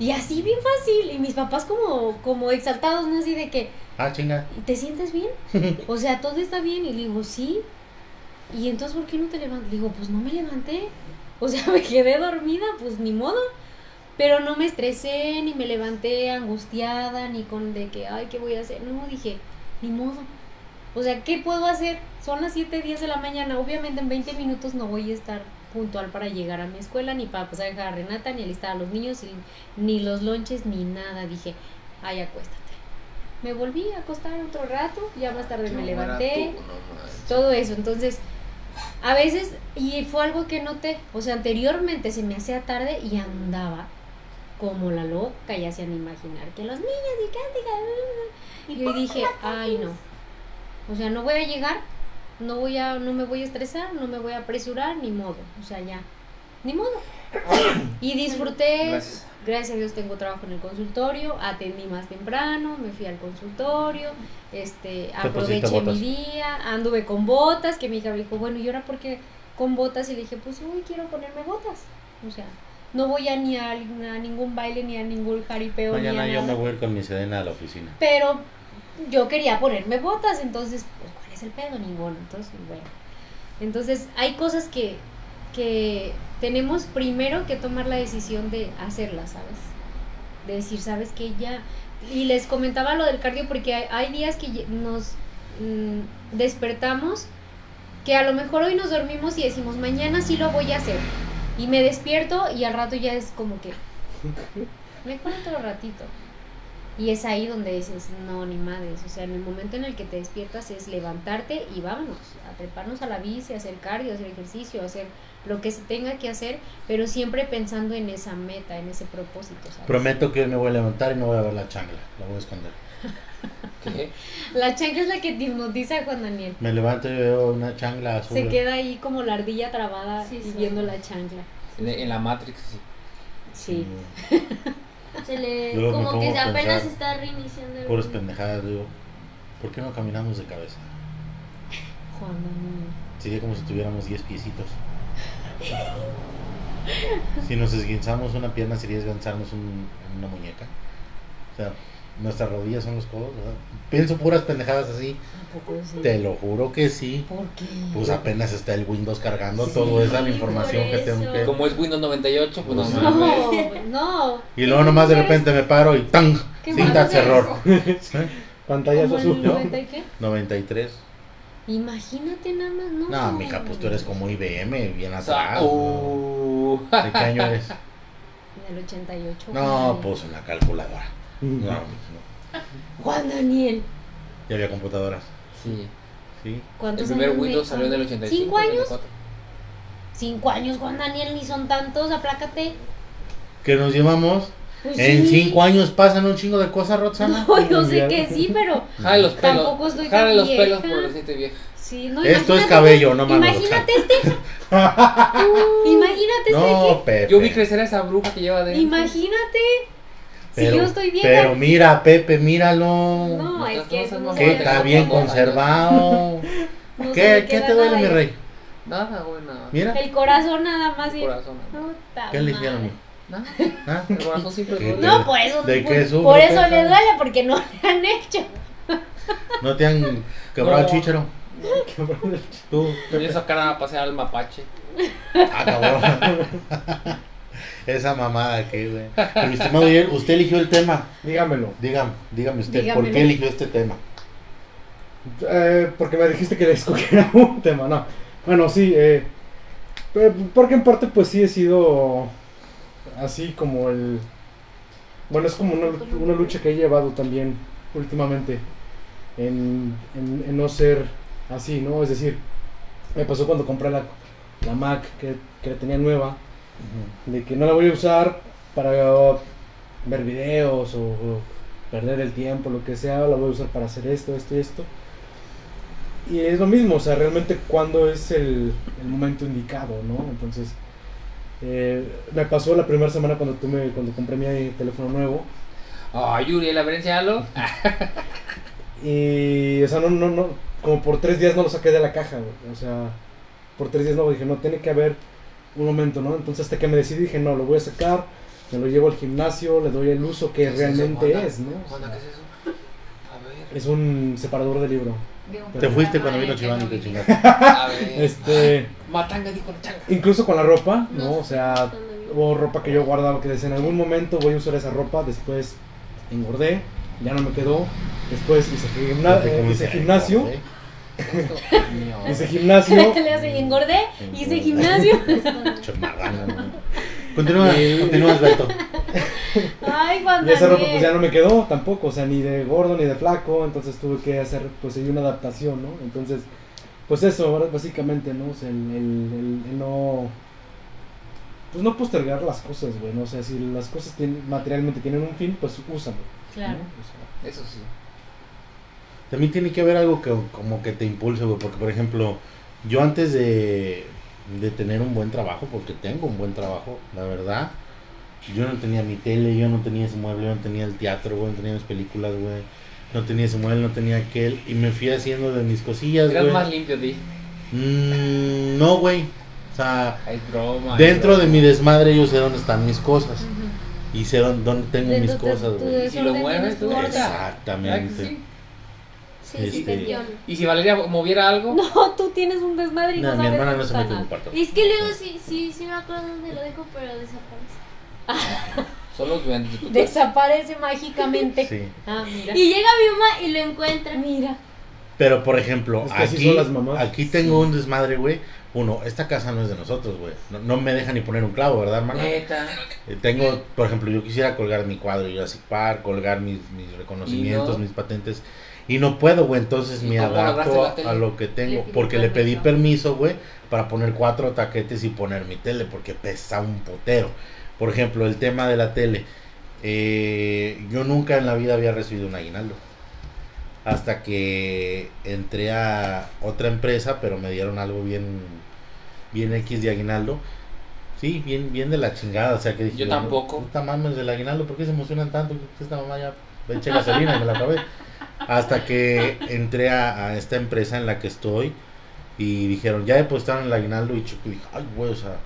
Y así bien fácil. Y mis papás como, como exaltados, ¿no? Así de que, Ah, chinga. ¿te sientes bien? O sea, todo está bien. Y le digo, sí. Y entonces, ¿por qué no te levantas? Le digo, pues no me levanté. O sea, me quedé dormida, pues ni modo. Pero no me estresé, ni me levanté angustiada, ni con de que, ay, ¿qué voy a hacer? No, dije, ni modo. O sea, ¿qué puedo hacer? Son las 7, 10 de la mañana. Obviamente en 20 minutos no voy a estar puntual para llegar a mi escuela, ni para pasar a dejar a Renata, ni alistar a los niños, y- ni los lonches, ni nada. Dije, ay, acuéstate. Me volví a acostar otro rato, ya más tarde me levanté no todo eso. Entonces, a veces, y fue algo que noté, o sea, anteriormente se me hacía tarde y andaba como la loca, ya se han de imaginar, que los niños y que y yo dije, ay no, o sea, no voy a llegar, no voy a, no me voy a estresar, no me voy a apresurar, ni modo, o sea, ya, ni modo. Y disfruté, Gracias. gracias a Dios tengo trabajo en el consultorio, atendí más temprano, me fui al consultorio, este, aproveché mi día, anduve con botas, que mi hija me dijo, bueno, ¿y ahora por qué con botas? Y le dije, pues hoy quiero ponerme botas, o sea, no voy a ni a, a ningún baile, ni a ningún jaripeo, Mañana ni a yo nada. me voy a ir con mi sedena a la oficina. Pero yo quería ponerme botas, entonces, pues, ¿cuál el pedo? Ninguno. Entonces, bueno. Entonces, hay cosas que, que tenemos primero que tomar la decisión de hacerlas, ¿sabes? de decir, ¿sabes qué? Ya. Y les comentaba lo del cardio porque hay, días que nos mm, despertamos que a lo mejor hoy nos dormimos y decimos, mañana sí lo voy a hacer. Y me despierto y al rato ya es como que, me cuento ratito. Y es ahí donde dices, no, ni madres. O sea, en el momento en el que te despiertas es levantarte y vámonos, a treparnos a la bici, a hacer cardio, a hacer ejercicio, a hacer lo que se tenga que hacer, pero siempre pensando en esa meta, en ese propósito. ¿sabes? Prometo que hoy me voy a levantar y no voy a ver la chancla. La voy a esconder. ¿Qué? La chancla es la que te hipnotiza Juan Daniel. Me levanto y veo una chancla azul. Se queda ahí como la ardilla trabada Sí, y sí. viendo la chancla. En, en la Matrix, sí. Sí. Se le, Luego me como que apenas pensar, está reiniciando el Puras pendejadas, digo. ¿Por qué no caminamos de cabeza? Juan Daniel. Sería como si tuviéramos 10 piecitos. Si nos esguinzamos una pierna sería esguinzarnos un- una muñeca. O sea, nuestras rodillas son los codos, ¿verdad? Pienso puras pendejadas así. ¿A poco es Te lo juro que sí. ¿Por qué? Pues apenas está el Windows cargando Sí, toda esa información que tengo que... Como es Windows 98, pues no Pues mames. No, no. Y luego nomás de repente me paro y ¡tan! ¿Qué Syntax malo error. Pantallazo ¿Cómo azul. ¿no? 90 y qué? 93. Imagínate nada más, ¿no? No, mija, pues tú eres como IBM, bien atrás. ¿no? uh, ¿De qué año eres? En el 88. No, pues una calculadora. No, no. Juan Daniel. Ya había computadoras. sí. Sí. El ¿Cuántos primer años Windows salió en el 85. ¿Cinco años? 84. Cinco años, Juan Daniel, ni son tantos, aplácate. Que nos llevamos. Pues En sí. cinco años pasan un chingo de cosas, Roxana. No, yo sé que sí, pero Jale los pelos. Tampoco estoy tan Jale los vieja. pelos por decirte vieja. sí, no Esto es imagínate cabello, este- no mano, Imagínate este. imagínate No, Pepe. Yo vi crecer a esa bruja que lleva este. dentro. Imagínate. Pero, si yo estoy vieja. pero mira, Pepe, míralo. no, es que eso no, que está bien no. conservado. no ¿Qué, ¿qué te duele, mi rey? Nada, güey, nada. Mira. El corazón nada más. El bien. corazón. nada. Puta ¿Qué le hicieron? Nada. ¿Ah? El corazón siempre ¿Qué duele. No, pues eso, ¿De pues, qué sufre, por eso le duele, porque no le han hecho. ¿No te han quebrado el No. chichero? Tú, a sacar a pasear al mapache. Ah, cabrón. Esa mamada que, güey. Pero, mi estimado usted eligió el tema. Dígamelo. Dígame, dígame usted, ¿por qué eligió este tema? Eh, porque me dijiste que le escogiera un tema, no. Bueno, sí, eh, eh, porque en parte pues sí he sido así como el... Bueno, es como una, una lucha que he llevado también últimamente en, en- en no ser así, ¿no? Es decir, me pasó cuando compré la, la Mac que, que la tenía nueva, de que no la voy a usar para ver videos o, o perder el tiempo, lo que sea, la voy a usar para hacer esto, esto y esto. Y es lo mismo, o sea, realmente cuando es el, el momento indicado, ¿no? Entonces, eh, me pasó la primera semana cuando, tuve, cuando compré mi teléfono nuevo. Ay, Yuri, a ver, enséñalo. Y, o sea, no, no, no, como por tres días no lo saqué de la caja, güey. O sea, por tres días no, dije, no, tiene que haber un momento, ¿no? Entonces, hasta que me decidí, dije, no, lo voy a sacar, me lo llevo al gimnasio, le doy el uso que ¿Qué es eso, realmente Juana? es, ¿no? O Juana, sea, ¿qué es eso? A ver. es un separador de libro. Te fuiste cuando vino Chiván y te chingaste. A ver. Este, Matanga dijo changa. incluso con la ropa, ¿no? O sea, hubo ropa que yo guardaba que decía, en algún momento voy a usar esa ropa, después engordé, ya no me quedó, después hice, gimna- hice gimnasio, ¿eh? hice gimnasio, Le hace y engordé, hice gimnasio. Continúa, Beto. Ay, Juan y esa ropa pues ya no me quedó tampoco, o sea, ni de gordo ni de flaco, entonces tuve que hacer pues una adaptación, ¿no? Entonces, pues eso, básicamente, ¿no? O sea, el, el- el- el no... Pues no postergar las cosas, güey, ¿no? O sea, si las cosas tienen- materialmente tienen un fin, pues úsalo. ¿no? Claro. O sea, Eso sí. También tiene que haber algo que como que te impulse, güey. Porque, por ejemplo, yo antes de, de tener un buen trabajo, porque tengo un buen trabajo, la verdad, yo no tenía mi tele, yo no tenía ese mueble, yo no tenía el teatro, güey, no tenía mis películas, güey. No tenía ese mueble, no tenía aquel. Y me fui haciendo de mis cosillas, Eras güey. más limpio, di. Mm, no, güey. O sea, Hay broma. hay dentro de mi desmadre yo sé dónde están mis cosas. Y sé dónde, dónde tengo De mis cosas, güey. Y si lo mueves, tú orden. ¿verdad que Exactamente. Sí? Sí, sí, Este-. Y si Valeria moviera algo. No, tú tienes un desmadre y no, No, mi hermana no se mete en mi cuarto. Es que luego sí, sí, sí me acuerdo dónde lo dejo, pero desaparece. Duendes casa. Desaparece mágicamente. Sí. Ah, mira. Y llega Vilma y lo encuentra. Mira. Pero por ejemplo, Es que aquí, son las mamás. aquí tengo un desmadre, güey. Uno, esta casa no es de nosotros, güey. No, no me deja ni poner un clavo, ¿verdad, hermano? Neta. Eh, Tengo, por ejemplo, yo quisiera colgar mi cuadro Jurassic Park, colgar mis, mis reconocimientos, no. mis patentes. Y no puedo, güey. Entonces ¿Y me adapto a lo que tengo. Le porque le pedí permiso. güey, para poner cuatro taquetes y poner mi tele. Porque pesa un potero. Por ejemplo, el tema de la tele. Eh, yo nunca en la vida había recibido un aguinaldo. Hasta que entré a otra empresa, pero me dieron algo bien, bien X de aguinaldo. Sí, bien, bien de la chingada. O sea que dije, Yo tampoco. Puta mames del aguinaldo, ¿por qué se emocionan tanto? Esta mamá ya eché gasolina y me la acabé. Hasta que entré a, a esta empresa en la que estoy y dijeron, ya depositaron el aguinaldo y Chucky dije, ay, güey, o sea,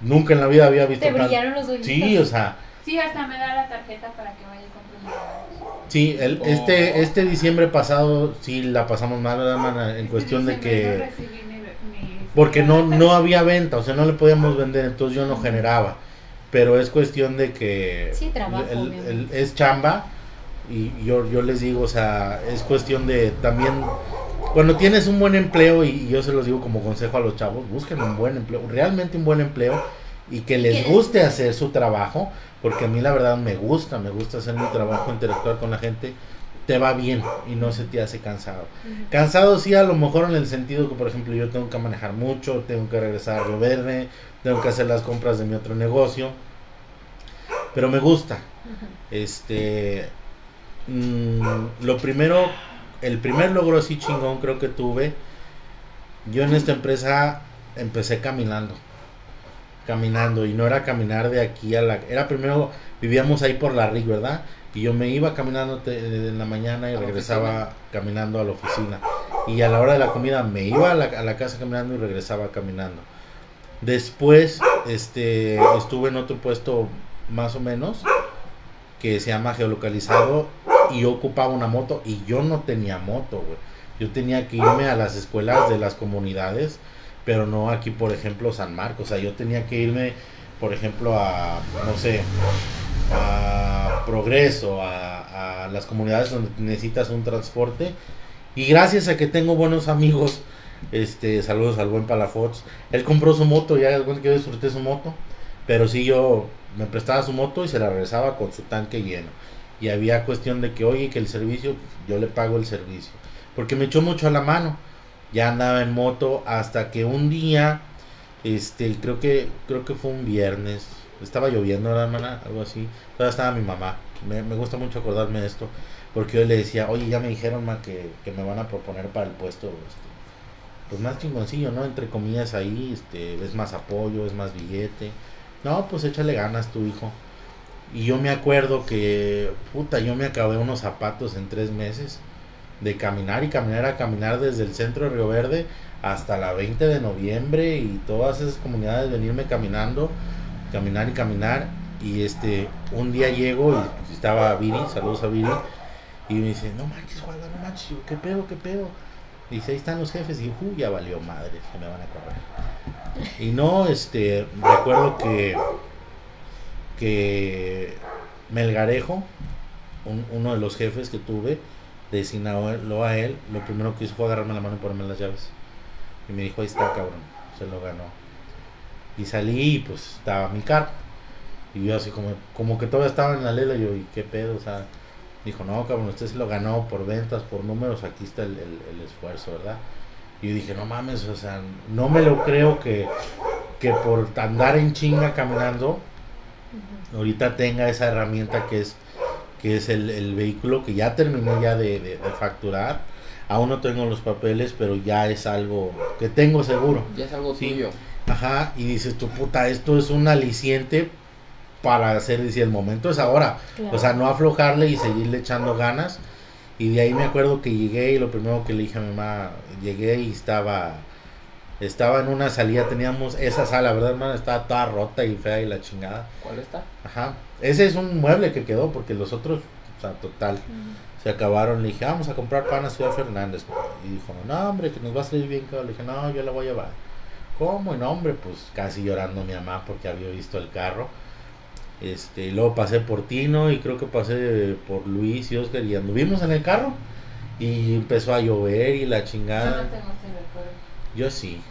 nunca en la vida había visto Te brillaron los ojitos. Sí, o sea, Sí, hasta me da la tarjeta para que vaya regalos. sí, el, Oh. este, este diciembre pasado sí la pasamos mal, ¿verdad, mana? En Este cuestión de que... no recibí mi- mi- Porque no, no había venta, o sea, no le podíamos vender, entonces yo no generaba. Pero es cuestión de que Sí, trabajo, el- es chamba y yo, yo les digo, o sea, es cuestión de también, cuando tienes un buen empleo, y, yo se los digo como consejo a los chavos, busquen un buen empleo, realmente un buen empleo y que les les guste hacer su trabajo, porque a mí la verdad me gusta, me gusta hacer mi trabajo, interactuar con la gente, te va bien y no se te hace cansado. Cansado sí, a lo mejor en el sentido que, por ejemplo, yo tengo que manejar mucho, tengo que regresar a Río Verde, tengo que hacer las compras de mi otro negocio, pero me gusta. Este, mm, lo primero, el primer logro así chingón creo que tuve, yo en esta empresa empecé caminando, caminando y no era caminar de aquí a la, era primero vivíamos ahí por la RIC, ¿verdad? Y yo me iba caminando en la mañana y ¿A la regresaba caminando a la oficina. Y a la hora de la comida me iba a la, a la casa caminando y regresaba caminando. Después este, estuve en otro puesto más o menos que se llama geolocalizado y yo ocupaba una moto y yo no tenía moto, güey. Yo tenía que irme a las escuelas de las comunidades, pero no aquí, por ejemplo, San Marcos. O sea, yo tenía que irme, por ejemplo, a, no sé, a Progreso, a, a las comunidades donde necesitas un transporte. Y gracias a que tengo buenos amigos, este, saludos al buen Palafox, él compró su moto, ya bueno, que yo disfruté su moto, pero sí yo me prestaba su moto y se la regresaba con su tanque lleno. Y había cuestión de que, oye, que el servicio, yo le pago el servicio. Porque me echó mucho a la mano. Ya andaba en moto hasta que un día, este, creo que, creo que fue un viernes, estaba lloviendo, ¿verdad, hermana? Algo así. Todavía estaba mi mamá. Me, me gusta mucho acordarme de esto. Porque yo le decía, oye, ya me dijeron, ma, que, que me van a proponer para el puesto, este, pues más chingoncillo, ¿no? Entre comillas ahí, este, es más apoyo, es más billete. No, pues échale ganas tu hijo. Y yo me acuerdo que, puta, yo me acabé unos zapatos en tres meses de caminar y caminar a caminar desde el centro de Río Verde hasta la 20 de noviembre y todas esas comunidades venirme caminando, caminar y caminar. Y este, un día llego y estaba Viri, saludos a Viri, y me dice, no manches, Juan, no manches, Yo, ¿qué pedo, qué pedo? Dice, ahí están los jefes, y uh, ya valió madre, que me van a correr. Y no, este, recuerdo que, que Melgarejo, un- uno de los jefes que tuve, designado a él, lo primero que hizo fue agarrarme la mano y ponerme las llaves. Y me dijo, ahí está, cabrón, se lo ganó. Y salí y pues estaba mi carro. Y yo así como, como que todavía estaba en la lela, yo, ¿y qué pedo? O sea, dijo, no, cabrón, usted se lo ganó por ventas, por números, aquí está el, el- el esfuerzo, ¿verdad? Y yo dije, no mames, o sea, no me lo creo que, que por andar en chinga caminando, ahorita tenga esa herramienta que es que es el, el vehículo que ya terminé ya de, de- de facturar. Aún no tengo los papeles, pero ya es algo que tengo seguro. Ya es algo Sí. tuyo. Ajá, y dices tu puta, esto es un aliciente para hacer, dice, el momento es ahora. Claro. O sea, no aflojarle y seguirle echando ganas. Y de ahí me acuerdo que llegué y lo primero que le dije a mi mamá, llegué y estaba, estaba en una salida, teníamos esa sala, ¿verdad, hermano? Estaba toda rota y fea y la chingada. ¿Cuál está? Ajá. Ese es un mueble que quedó porque los otros, o sea, total, se acabaron. Le dije, vamos a comprar pan a Ciudad Fernández. Y dijo, no, hombre, que nos va a salir bien caro. Le dije, no, yo la voy a llevar. ¿Cómo? Y no, hombre, pues casi llorando mi mamá porque había visto el carro. Este, y luego pasé por Tino y creo que pasé por Luis y Oscar y anduvimos en el carro. Y empezó a llover y la Yo no chingada. tengo ese recuerdo. Yo sí.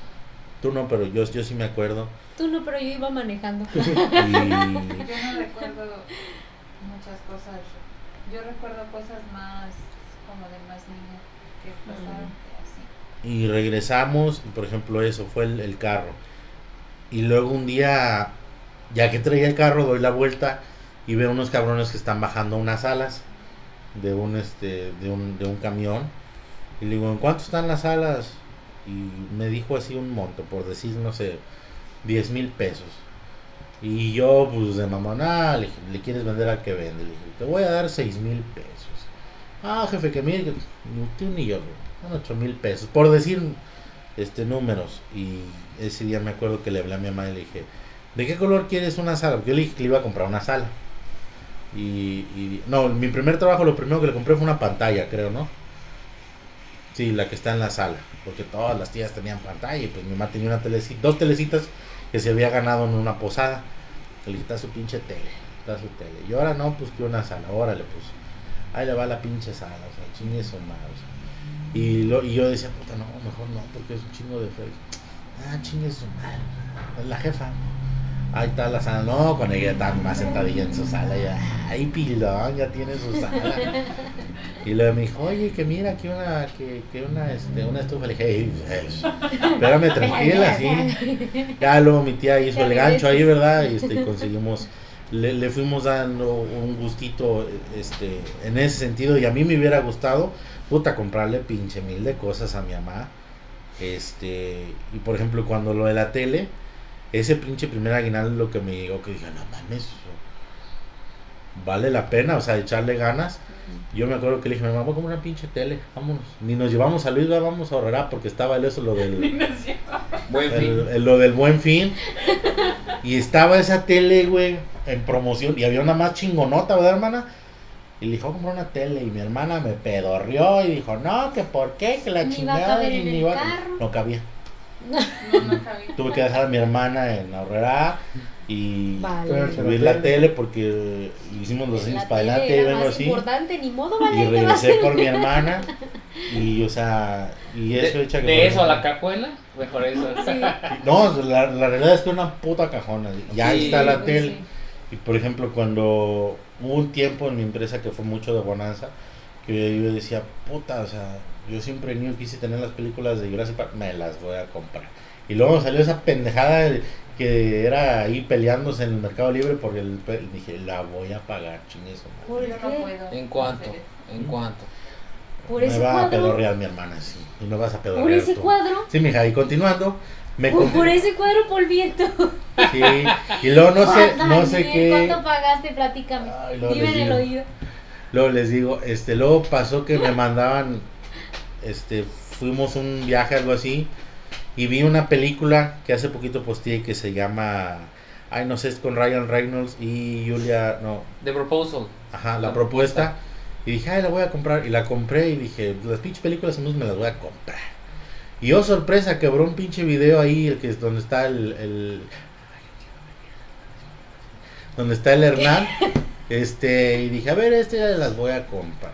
Tú no, pero yo, yo sí me acuerdo. Tú no, pero yo iba manejando. Y Yo no recuerdo muchas cosas. Yo recuerdo cosas más como de más niña que pasaron que así. y regresamos, y por ejemplo eso, fue el, el carro. Y luego un día, ya que traía el carro, doy la vuelta y veo unos cabrones que están bajando unas alas de un este de un, de un camión. Y le digo, ¿en cuánto están las alas? Y me dijo así un monto, por decir, no sé, 10 mil pesos. Y yo, pues de mamá, ah, le, ¿le quieres vender al que vende? Le dije, te voy a dar 6 mil pesos. Ah, jefe, que mire, ni tú ni yo, son 8 mil pesos. Por decir este números. Y ese día me acuerdo que le hablé a mi mamá y le dije, ¿de qué color quieres una sala? Porque yo le dije que le iba a comprar una sala. Y, y- no, mi primer trabajo, lo primero que le compré fue una pantalla, creo, ¿no? Sí, la que está en la sala. Porque todas las tías tenían pantalla y pues mi mamá tenía una telecita, dos telecitas que se había ganado en una posada. Le dije, está su pinche tele, está su tele. Y ahora no, pues que una sala, órale, pues. Ahí le va la pinche sala, o sea, chingue su madre, o sea. Y, lo, y yo decía, puta, no, mejor no, porque es un chingo de fe. Ah, chingue su madre, la jefa. Ahí está la sala, no, con ella está más sentadilla en su sala, ya, ay, pilón, ya tiene su sala. Y luego me dijo, oye, que mira, aquí una, que, que una, este, una estufa. Le dije, "Ey, es- espérame tranquila, sí. Ya luego mi tía hizo el gancho ahí. ¿verdad? Y este, conseguimos, le, le fuimos dando un gustito, este, en ese sentido. Y a mí me hubiera gustado, puta, comprarle pinche mil de cosas a mi mamá. Este, y por ejemplo, cuando lo de la tele, ese pinche primer aguinaldo lo que me llegó, que dije, no mames, vale la pena, o sea, echarle ganas. Yo me acuerdo que le dije, mamá, voy a comprar una pinche tele, vámonos. Ni nos llevamos a Luis, va, vamos a ahorrar, porque estaba el eso, lo del, Buen fin. el- el- lo del buen fin. Y estaba esa tele, güey, en promoción. Y había una más chingonota, ¿verdad, hermana? Y le dijo, voy a comprar una tele. Y mi hermana me pedorrió y dijo, no, que por qué, que la Ni va a chingada. caber y en ni el va a-". carro. No cabía. No, no cabía. Tuve que dejar a mi hermana en Aurrera y Vale. subir la tele porque hicimos los años La para adelante y vengo así. importante, ni modo, Y vale. ¿qué va a regresé por mi hermana. Y, o sea, y eso De, hecha que de eso a la cajuela, mejor eso. No, la, la realidad es que una puta cajona. Ya Sí, está la tele. sí. Y por ejemplo, cuando hubo un tiempo en mi empresa que fue mucho de bonanza, que yo decía, puta, o sea, yo siempre niño quise tener las películas de Jurassic Park, me las voy a comprar. Y luego salió esa pendejada de- que era ahí peleándose en el Mercado Libre porque el, dije, la voy a pagar, chingue su madre". ¿Por qué? puedo. ¿En cuánto? ¿En cuánto? Por Me ese va a pedorrear mi hermana, sí. Y me vas a pedorrear Por ese tú. cuadro. Sí, mija, y continuando, me Por, por ese cuadro polviento. Sí, y luego no sé, no sé qué. ¿Cuánto pagaste? Platícame. Dime en el oído. Luego les digo, este, luego pasó que me mandaban, este, fuimos un viaje, algo así, y vi una película que hace poquito posteé que se llama, ay, no sé, es con Ryan Reynolds y Julia, no, The Proposal. ajá, la, La propuesta. Y dije, ay, la voy a comprar, y la compré, y dije, las pinches películas me las voy a comprar. Y oh, sorpresa, quebró un pinche video ahí, el que es donde está el, el- donde está el Hernán, este, y dije, a ver, este ya las voy a comprar.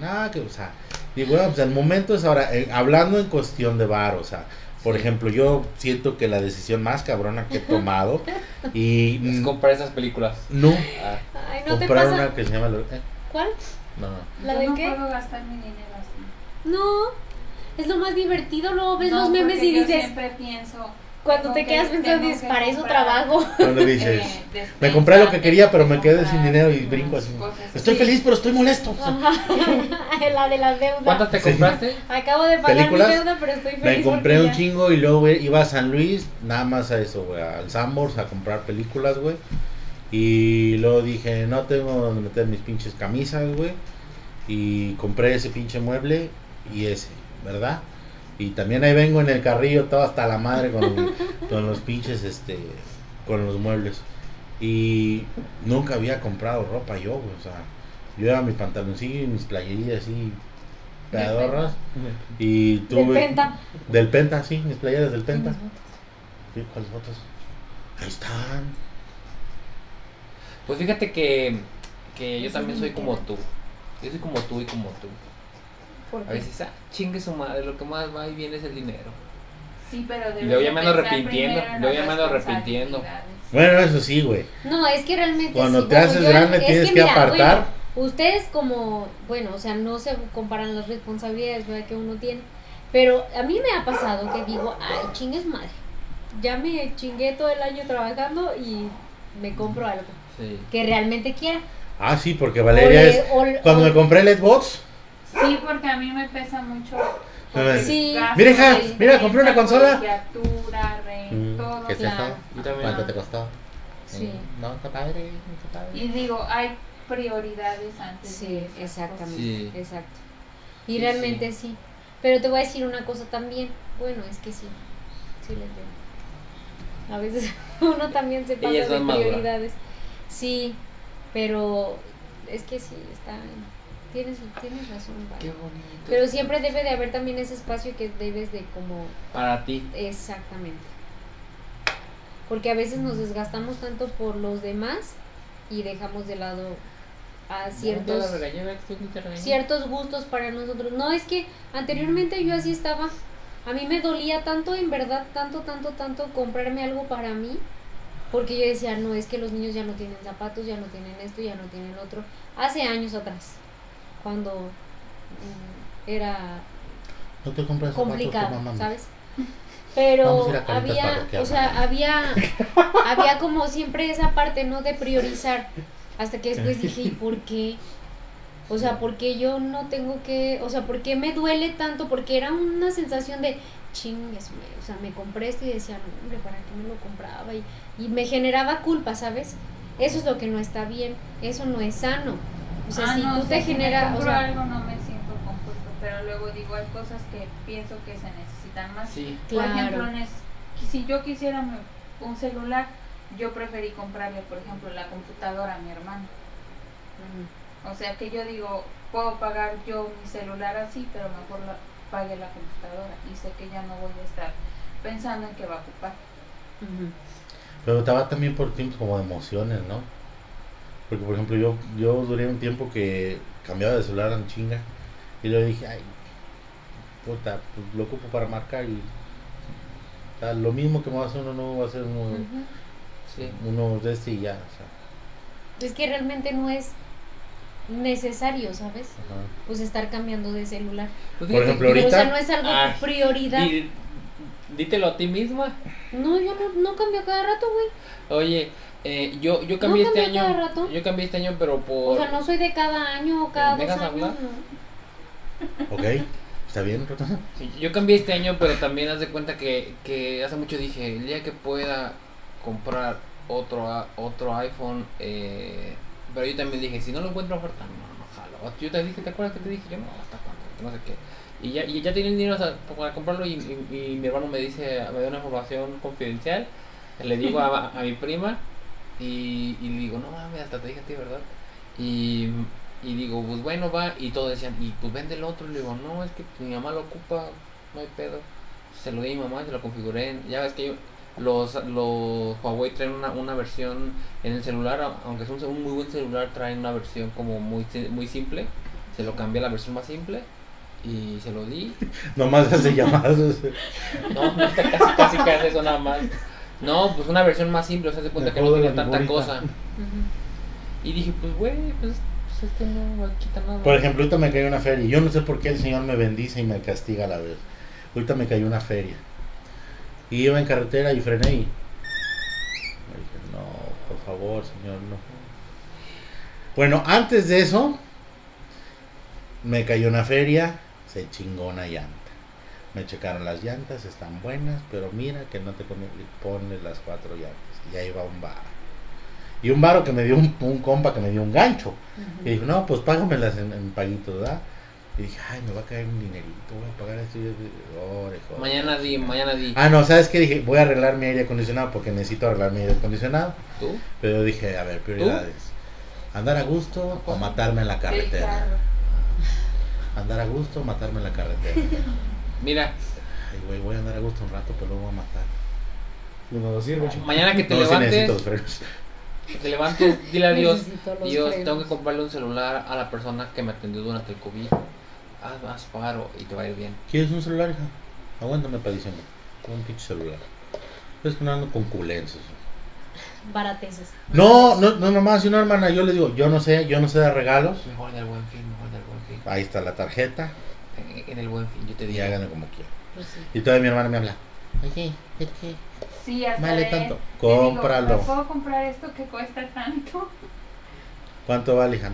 Nada, que, o sea, digo, bueno, pues el momento es ahora, eh, hablando en cuestión de bar, o sea, por ejemplo, yo siento que la decisión más cabrona que he tomado, y Es comprar esas películas. no, Ah, Ay, no te comprar pasa. una que se llama, lo- eh, ¿Cuál? no, no. ¿La Yo de no qué? puedo gastar mi dinero así. No. Es lo más divertido. Luego ves No, los memes porque y yo dices. siempre pienso. Cuando te que- quedas pensando, dices, para eso trabajo. Cuando dices, eh, me compré lo que quería, pero me quedé sin dinero y brinco así. Estoy feliz, pero estoy molesto. la de las deudas. ¿Cuántas te compraste? Acabo de pagar ¿Películas? mi deuda, pero estoy feliz. Me compré un chingo y luego iba a San Luis, nada más a eso, güey, al Sambors a comprar películas, güey. Y luego dije, no tengo donde meter mis pinches camisas, güey. Y compré ese pinche mueble y ese, ¿verdad? Y también ahí vengo en el carrillo todo hasta la madre con, con los pinches, este, con los muebles. Y nunca había comprado ropa yo, güey, o sea, yo era mi pantaloncillo y mis playerillas así, pedorras. Y Del tuve... Penta. Del Penta, sí, mis playeras del Penta. Sí, ¿Cuáles fotos? Ahí están. Pues fíjate que, que yo también soy como tú. Yo soy como tú y como tú. ¿Por A veces, ah, chingue su madre, lo que más va y viene es el dinero. Sí, pero Y debes luego ya de me ando arrepintiendo, luego ya me ando arrepintiendo. Bueno, eso sí, güey. No, es que realmente Cuando sí, te haces yo- grande es tienes que mira, apartar. bueno, ustedes como, bueno, o sea, no se comparan las responsabilidades ¿verdad? que uno tiene, pero a mí me ha pasado que digo, ay, chingues madre, ya me chingué todo el año trabajando y me compro algo Sí. que realmente quiera. Ah, sí, porque Valeria O le- es. o Cuando o- me compré el Xbox, Sí, porque a mí me pesa mucho. Sí. Mira, hija, mira, compré una consola. colegiatura, re- Mm, todo. ¿qué es eso? ¿Cuánto te costó? Sí. Mm, No, está padre, está padre. Y digo, hay prioridades antes Sí, de esas exactamente, Sí. exacto. Y Sí, realmente sí. Pero te voy a decir una cosa también. Bueno, es que sí, sí les veo. A veces uno también se pasa de madura. prioridades. Sí, pero es que sí, está... Tienes, tienes razón, Vale. Qué bonito. Pero siempre debe de haber también ese espacio que debes de como... Para ti. Exactamente. Porque a veces nos desgastamos tanto por los demás y dejamos de lado a ciertos regañé. ciertos gustos para nosotros. No, es que anteriormente yo así estaba. A mí me dolía tanto, en verdad, tanto, tanto, tanto comprarme algo para mí. Porque yo decía, no, es que los niños ya no tienen zapatos, ya no tienen esto, ya no tienen otro. Hace años atrás, cuando mm, era No te compras zapatos, tu complicado. ¿sabes? Pero había, o sea, había, había como siempre esa parte, ¿no? De priorizar. Hasta que después dije, ¿y por qué? O sea, ¿por qué yo no tengo que, o sea, por qué me duele tanto? Porque era una sensación de, chingues, o sea, me compré esto y decía, no, hombre, ¿para qué me lo compraba? Y, y me generaba culpa, ¿sabes? Eso es lo que no está bien, eso no es sano. O sea, Ah, si no, tú o sea, te si me o compro sea, algo no me siento con culpa, pero luego digo, hay cosas que pienso que se necesitan más. Sí. Por Claro. ejemplo, si yo quisiera me- un celular, yo preferí comprarle, por ejemplo, la computadora a mi hermano. mm, O sea que yo digo, puedo pagar yo mi celular así, pero mejor la, pague la computadora y sé que ya no voy a estar pensando en qué va a ocupar. ujú. Pero te va también por tiempos como emociones, ¿no? Porque, por ejemplo, yo, yo duré un tiempo que cambiaba de celular en chinga. Y luego dije, ay, puta, pues lo ocupo para marcar y. o sea, lo mismo que me va a hacer uno nuevo, va a hacer uno. Sí. uno de este y ya. O sea, Es que realmente no es necesario, ¿sabes? ajá. Pues estar cambiando de celular. Pues Por ejemplo, Pero, o sea, ahorita- no es algo Ay, prioridad. dítelo a ti misma. No, yo no, no cambio cada rato, güey. Oye, eh, yo, yo cambié ¿No este año. cada rato? Yo cambié este año, pero O por. sea, no soy de cada año o cada ¿Me dos dejas años. hablar? no. Ok, está bien, Rotana? Yo cambié este año, pero también haz de cuenta que, que hace mucho dije, el día que pueda comprar otro a- otro iPhone, eh, pero yo también dije, si no lo encuentro oferta, no, no jalo. Yo te dije, ¿te acuerdas que te dije? Yo no, hasta cuándo, no sé qué. Y ya, y ya tenía el dinero o para comprarlo y, y- y mi hermano me dice, me dio una información confidencial, le digo a, a mi prima y, y le digo, no mames, hasta te dije a ti, ¿verdad? Y, y digo, pues bueno, va, y todos decían, y pues vende el otro, y le digo, no, es que mi mamá lo ocupa, no hay pedo. Se lo di a mi mamá, se lo configuré, en- ya ves que yo, los, los Huawei traen una, una versión en el celular, aunque es un, un muy buen celular, traen una versión como muy, muy simple, se lo cambié a la versión más simple. Y se lo di. Nomás hace llamadas. No, casi, casi, casi eso nada más. No, pues una versión más simple, o sea, se cuenta que no la tanta figurita. cosa. Y dije, pues, güey, pues, pues es que no quita nada. Por ejemplo, ahorita me cayó una feria. Yo no sé por qué el Señor me bendice y me castiga a la vez. Ahorita me cayó una feria. Y iba en carretera y frené y... Me dije, no, por favor, Señor, no. Bueno, antes de eso, me cayó una feria, se chingó una llanta. Me checaron las llantas, están buenas, pero mira que no te pone- pones las cuatro llantas. Y ahí va un bar. Y un varo que me dio un, un compa que me dio un gancho. Y dijo, no, pues págamelas en, en paguitos, ¿verdad? Y dije, ay, me va a caer un dinerito, voy a pagar esto. Y. Mañana di, mañana di. Ah, no, ¿sabes qué? Dije, voy a arreglar mi aire acondicionado porque necesito arreglar mi aire acondicionado. ¿Tú? Pero dije, a ver, prioridades. Andar a gusto o matarme en la carretera. Andar a gusto o matarme en la carretera. Mira, Ay, güey, voy a andar a gusto un rato, pero luego voy a matar. De nada sirve, mañana que te no, sí necesito levantes, los frenos. te levantes, dile a Dios, Dios, frenos. tengo que comprarle un celular a la persona que me atendió durante el COVID. Haz más paro y te va a ir bien. ¿Quieres un celular, hija? Aguántame para diciembre. Con un pinche celular. Es que no ando con culencias. Barateces. No, no, no, nomás, una hermana, yo le digo, yo no sé, yo no sé dar regalos. Mejor en el buen fin, mejor en el buen fin. Ahí está la tarjeta En, el buen fin, yo te y digo. háganlo como quieran. Pues sí. Y todavía mi hermana me habla. Oye, es que Sí, hasta vale de- tanto. digo, Cómpralo. ¿me puedo comprar esto que cuesta tanto? ¿Cuánto vale, hija?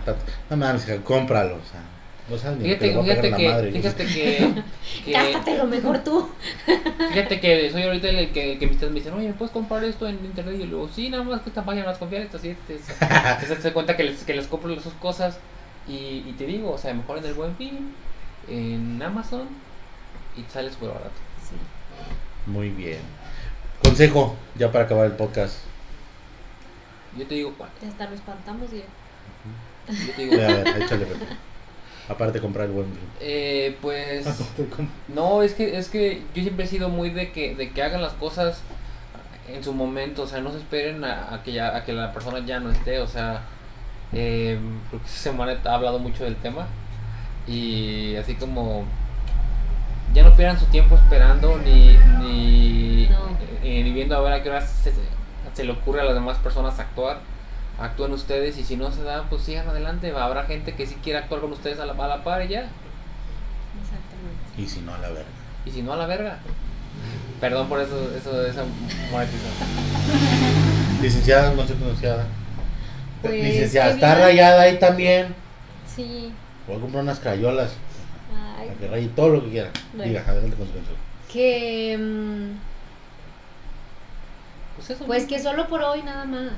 No mames, hija, cómpralo. O sea, no sabes ni Fíjate, fíjate que, la madre. fíjate que, lo mejor tú. fíjate que soy ahorita el que, el que me dicen, oye, ¿me puedes comprar esto en internet? Y yo le digo, sí, nada más que esta página más confiar, así te, te, te das cuenta que les, que les compro sus cosas y, y te digo, o sea, mejor en el buen fin, en Amazon y sale súper barato. Sí. Muy bien. Consejo, ya para acabar el podcast. Yo te digo cuál, Ya hasta lo espantamos y yo te digo A ver, échale, Pepe. Aparte de comprar el buen. Eh, pues como- no, es que es que yo siempre he sido muy de que de que hagan las cosas en su momento, o sea, no se esperen a, a que ya a que la persona ya no esté, o sea, eh, creo que esta semana ha hablado mucho del tema y así como ya no pierdan su tiempo esperando ni ni, No. eh, ni viendo a ver a qué hora se, se le ocurre a las demás personas actuar. Actúen ustedes y si no se da, pues sigan adelante. Habrá gente que sí quiere actuar con ustedes a la, a la par y ya. Exactamente. Y si no, a la verga. Y si no, a la verga. Perdón por eso, eso esa monetización. Licenciada, no sé pronunciada. Pues, Licenciada, está rayada ahí también. Sí. Voy a comprar unas crayolas. Ay, Para que raye todo lo que quiera. Bueno. Diga, adelante con su consejo. que mm, Pues eso. pues ¿no? que solo por hoy nada más.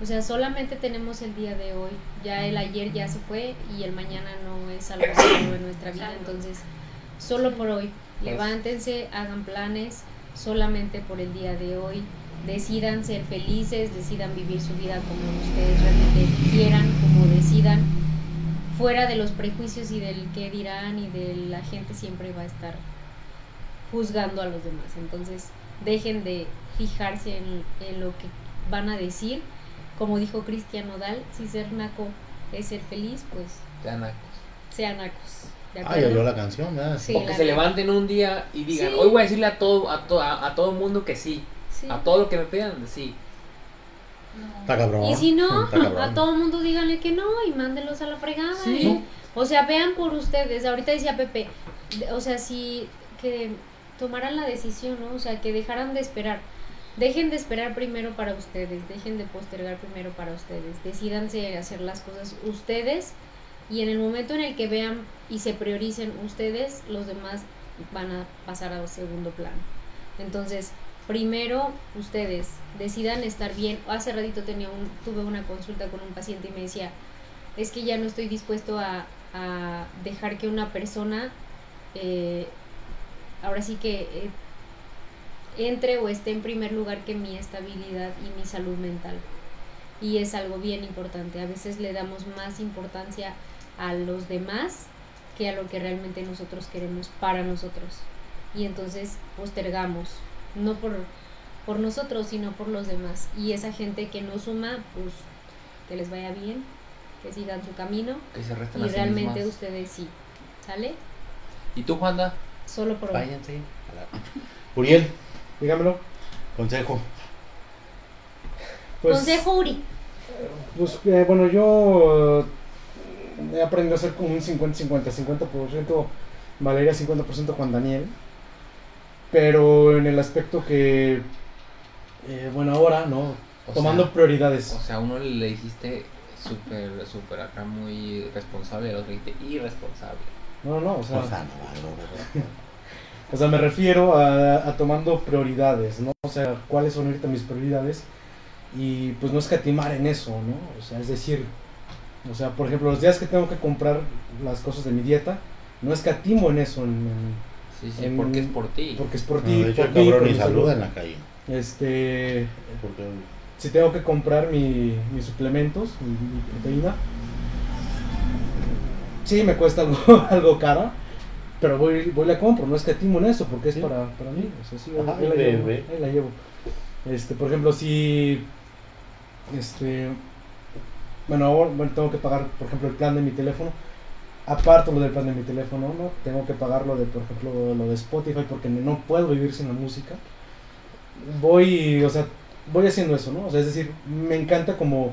O sea, solamente tenemos el día de hoy. Ya el ayer ya se fue y el mañana no es algo seguro en nuestra vida. Entonces, solo por hoy. Pues- Levántense, hagan planes solamente por el día de hoy. Decidan ser felices, decidan vivir su vida como ustedes realmente quieran, como decidan. Fuera de los prejuicios y del qué dirán y de la gente siempre va a estar juzgando a los demás. Entonces, dejen de fijarse en, en lo que van a decir. Como dijo Cristian Nodal, si ser naco es ser feliz, pues Ya nacos. sean nacos. ¿De Ah, oyó la canción, ¿verdad? Sí. O que se levanten un día y digan, Sí. hoy voy a decirle a todo, a, to- a, a todo el mundo que sí. Sí. A todo lo que me pidan, sí. Está cabrón. Y si no, a todo el mundo díganle que no y mándenlos a la fregada. Sí. ¿eh? O sea, vean por ustedes. Ahorita decía Pepe, o sea, si que tomaran la decisión, ¿no? O sea, que dejaran de esperar. Dejen de esperar primero para ustedes, dejen de postergar primero para ustedes. Decídanse hacer las cosas ustedes y en el momento en el que vean y se prioricen ustedes, los demás van a pasar a segundo plano. Entonces, primero ustedes decidan estar bien. Hace ratito tenía tuve una consulta con un paciente y me decía, es que ya no estoy dispuesto a, a dejar que una persona, eh, ahora sí que eh, entre o esté en primer lugar que mi estabilidad y mi salud mental. Y es algo bien importante. A veces le damos más importancia a los demás que a lo que realmente nosotros queremos para nosotros. Y entonces postergamos, no por, por nosotros, sino por los demás. Y esa gente que no suma, pues que les vaya bien, que sigan su camino Que se resten y sí realmente mismas. ustedes sí. ¿Sale? ¿Y tú, Juanda? Solo por hoy. Váyanse. a la- Uriel, Dígamelo. consejo. Pues, Consejo Uri. Pues eh, bueno, yo eh, he aprendido a ser como un 50-50, 50%, Valeria, 50% Juan Daniel. Pero en el aspecto que, eh, bueno, ahora, ¿no? O Tomando sea, prioridades. O sea, uno le dijiste súper, súper acá muy responsable, al otro le dijiste irresponsable. No, no, o sea, O sea, no ¿verdad? o sea, me refiero a, a tomando prioridades, ¿no? O sea, cuáles son ahorita mis prioridades y pues no escatimar en eso, ¿no? O sea, es decir, o sea, por ejemplo, los días que tengo que comprar las cosas de mi dieta, no escatimo en eso, en- en- Sí, sí, En- porque es por ti. porque es por No, ti, de hecho, por el por cabrón mi ni salud. saluda en la calle. Este, Porque si tengo que comprar mi, mis suplementos, mi, mi proteína, sí me cuesta algo, algo cara, pero voy, voy y la compro, no escatimo en eso porque es Sí. para, para mí. O sea, sí, Ajá, ahí, la llevo, ahí la llevo. Este, por ejemplo, si este, bueno, ahora, bueno, tengo que pagar, por ejemplo, el plan de mi teléfono. Aparto lo del plan de mi teléfono, ¿no? Tengo que pagar lo de, por ejemplo, lo de Spotify porque no puedo vivir sin la música. Voy, o sea, voy haciendo eso, ¿no? O sea, es decir, me encanta como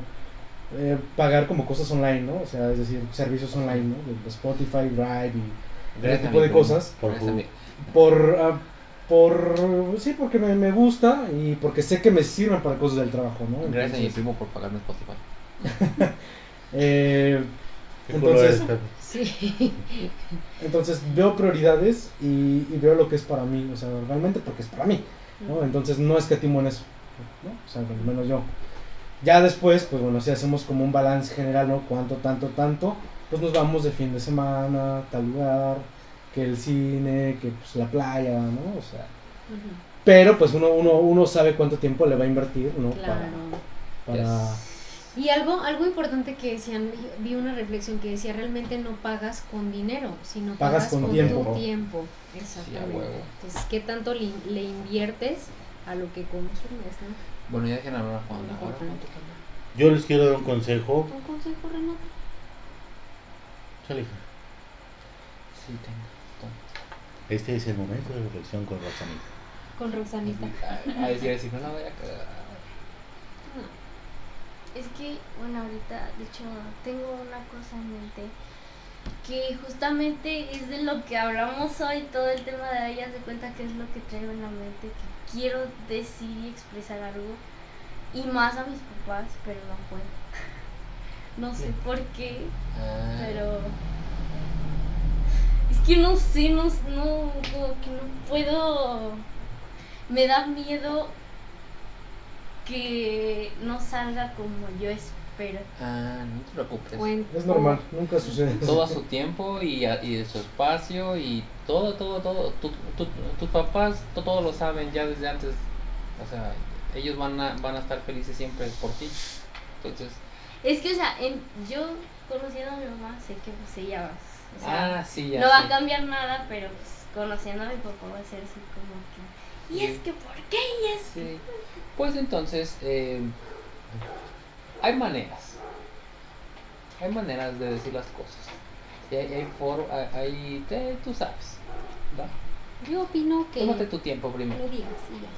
eh, pagar como cosas online, ¿no? O sea, es decir, servicios online, ¿no? De Spotify, Drive y ese tipo de cosas. Por mí. Por, por, sí, porque me, me gusta y porque sé que me sirven para cosas del trabajo, ¿no? Gracias a mi Entonces, primo por pagarme Spotify. eh, ¿Qué culo entonces? Sí. entonces veo prioridades y, y veo lo que es para mí, o sea, realmente porque es para mí, ¿no? Entonces no escatimo en eso, ¿no? O sea, al menos yo. Ya después, pues bueno, si hacemos como un balance general, ¿no? Cuánto, tanto, tanto, pues nos vamos de fin de semana, tal lugar, que el cine, que pues la playa, ¿no? O sea, pero pues uno, uno, uno sabe cuánto tiempo le va a invertir, ¿no? Claro. Para, para... Y algo, algo importante que decían, vi una reflexión que decía, realmente no pagas con dinero, sino Pagas pagas, con con, tiempo. tu tiempo. Exactamente. huevo. Entonces, ¿qué tanto le, le inviertes a lo que consumes, no? Bueno, ya dejen hablar a Juan. Yo les quiero dar un consejo. ¿Un consejo, Renato? Chale, hija. Sí, tengo. Este es el momento de reflexión con Roxanita. Con Roxanita. A decir así, no la voy a cagar. Es que, bueno, ahorita, de hecho, tengo una cosa en mente que justamente es de lo que hablamos hoy, todo el tema de ellas de cuenta que es lo que traigo en la mente, que quiero decir y expresar algo, y más a mis papás, pero no puedo. No sé por qué, Ah, pero es que no sé, no, no, como que no puedo, me da miedo que no salga como yo espero. Ah, no te preocupes. Es normal, nunca sucede. Todo a su tiempo y, a- y de su espacio y todo, todo, todo. Tu- tu- tus papás to- todo lo saben ya desde antes. O sea, ellos van a, van a estar felices siempre por ti. Entonces, Es que, o sea, en- yo conociendo a mi mamá sé que pues ella va, o sea, ah, sí, ya. no va a cambiar nada, pero pues conociendo a mi papá va a ser así como que, y es que, ¿por qué? Y es Sí. Pues entonces, eh, hay maneras. Hay maneras de decir las cosas. Y hay, hay for- hay, hay- te- tú sabes. ¿va? Yo opino que Tómate tu tiempo primero. lo digas y ya.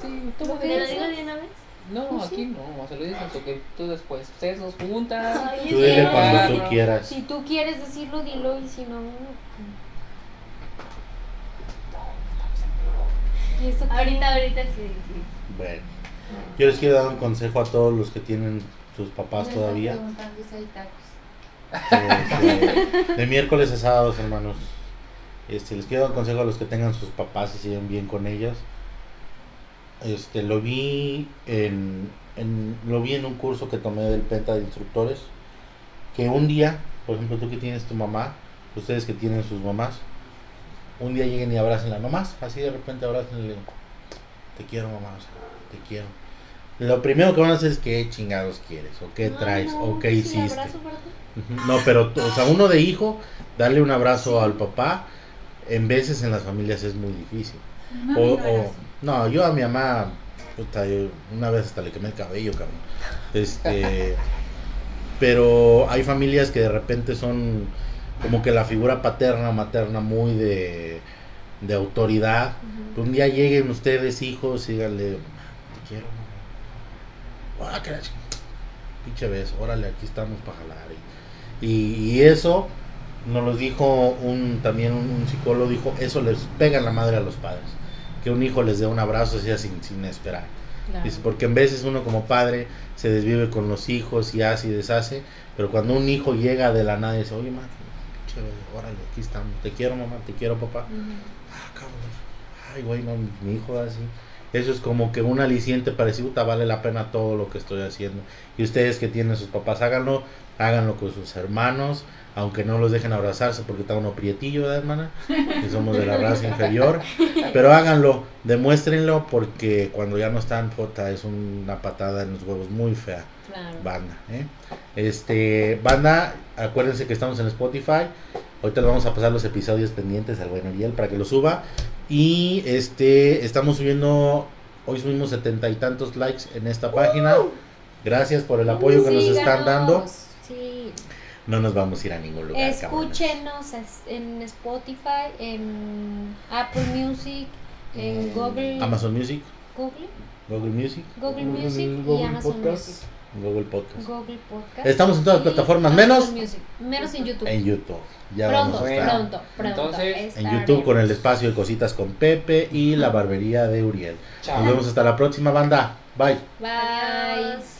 Sí, ¿Te tómate lo tu- digo de una vez? No, Pues aquí sí. no, se lo dices tú, que tú después. Ustedes dos juntas. Ay, Tú dile cuando tú quieras. Si tú quieres decirlo, dilo y si no... no. ¿Y eso? Ahorita, ahorita que... Bueno, yo les quiero dar un consejo a todos los que tienen sus papás todavía. Este, de miércoles a sábados, hermanos. Este, les quiero dar un consejo a los que tengan sus papás y siguen bien con ellos. Este, lo vi en, en- lo vi en un curso que tomé del Penta de instructores. Que un día, por ejemplo, tú que tienes tu mamá, ustedes que tienen sus mamás, un día lleguen y abrácenla nomás, así de repente abrácenla y le digo, te quiero mamá, o sea, te quiero. Lo primero que van a hacer es qué chingados quieres, o qué No, traes, no, o qué sí, hiciste. abrazo para ti. No, pero, o sea, uno de hijo, darle un abrazo al papá, en veces en las familias es muy difícil. O, no o- así. no, yo a mi mamá, puta, yo una vez hasta le quemé el cabello, cabrón. Este, pero hay familias que de repente son como que la figura paterna o materna muy de, de autoridad. Ujú. Un día lleguen ustedes, hijos, y díganle, te quiero, mamá. Pinche beso, órale, aquí estamos para jalar. Y, eso nos lo dijo un también un, un psicólogo, dijo, eso les pega la madre a los padres. Que un hijo les dé un abrazo así sin, sin esperar. Claro. Dice, porque en veces uno como padre se desvive con los hijos y hace y deshace, pero cuando un hijo llega de la nada y dice, oye, mamá, órale, aquí estamos, te quiero, mamá, te quiero, papá. Ay, güey, no, mi hijo así. Eso es como que un aliciente para decir, puta, vale la pena todo lo que estoy haciendo. Y ustedes que tienen sus papás, háganlo, háganlo con sus hermanos, aunque no los dejen abrazarse porque está uno prietillo, ¿verdad, hermana? Que somos de la raza inferior. Pero háganlo, demuéstrenlo porque cuando ya no están, puta, es una patada en los huevos muy fea Claro. banda. ¿eh? Este, banda, acuérdense que estamos en Spotify. Ahorita les vamos a pasar los episodios pendientes al bueno Ariel para que lo suba. Y este, estamos subiendo, hoy subimos setenta y tantos likes en esta página. Gracias por el apoyo que nos están dando. Sí. No nos vamos a ir a ningún lugar. Escúchenos es- en Spotify, en Apple Music, en Google, Amazon Music, Google, Google Music, Google Google- Music y Amazon Podcast. Music. Google Podcast. Google Podcast. Estamos en todas las plataformas, menos Music. menos en YouTube. En YouTube. Ya pronto, vamos a estar pronto, pronto. entonces, en. YouTube con el espacio de cositas con Pepe y la barbería de Uriel. Chao. Nos vemos hasta la próxima banda. Bye. Bye. Adiós.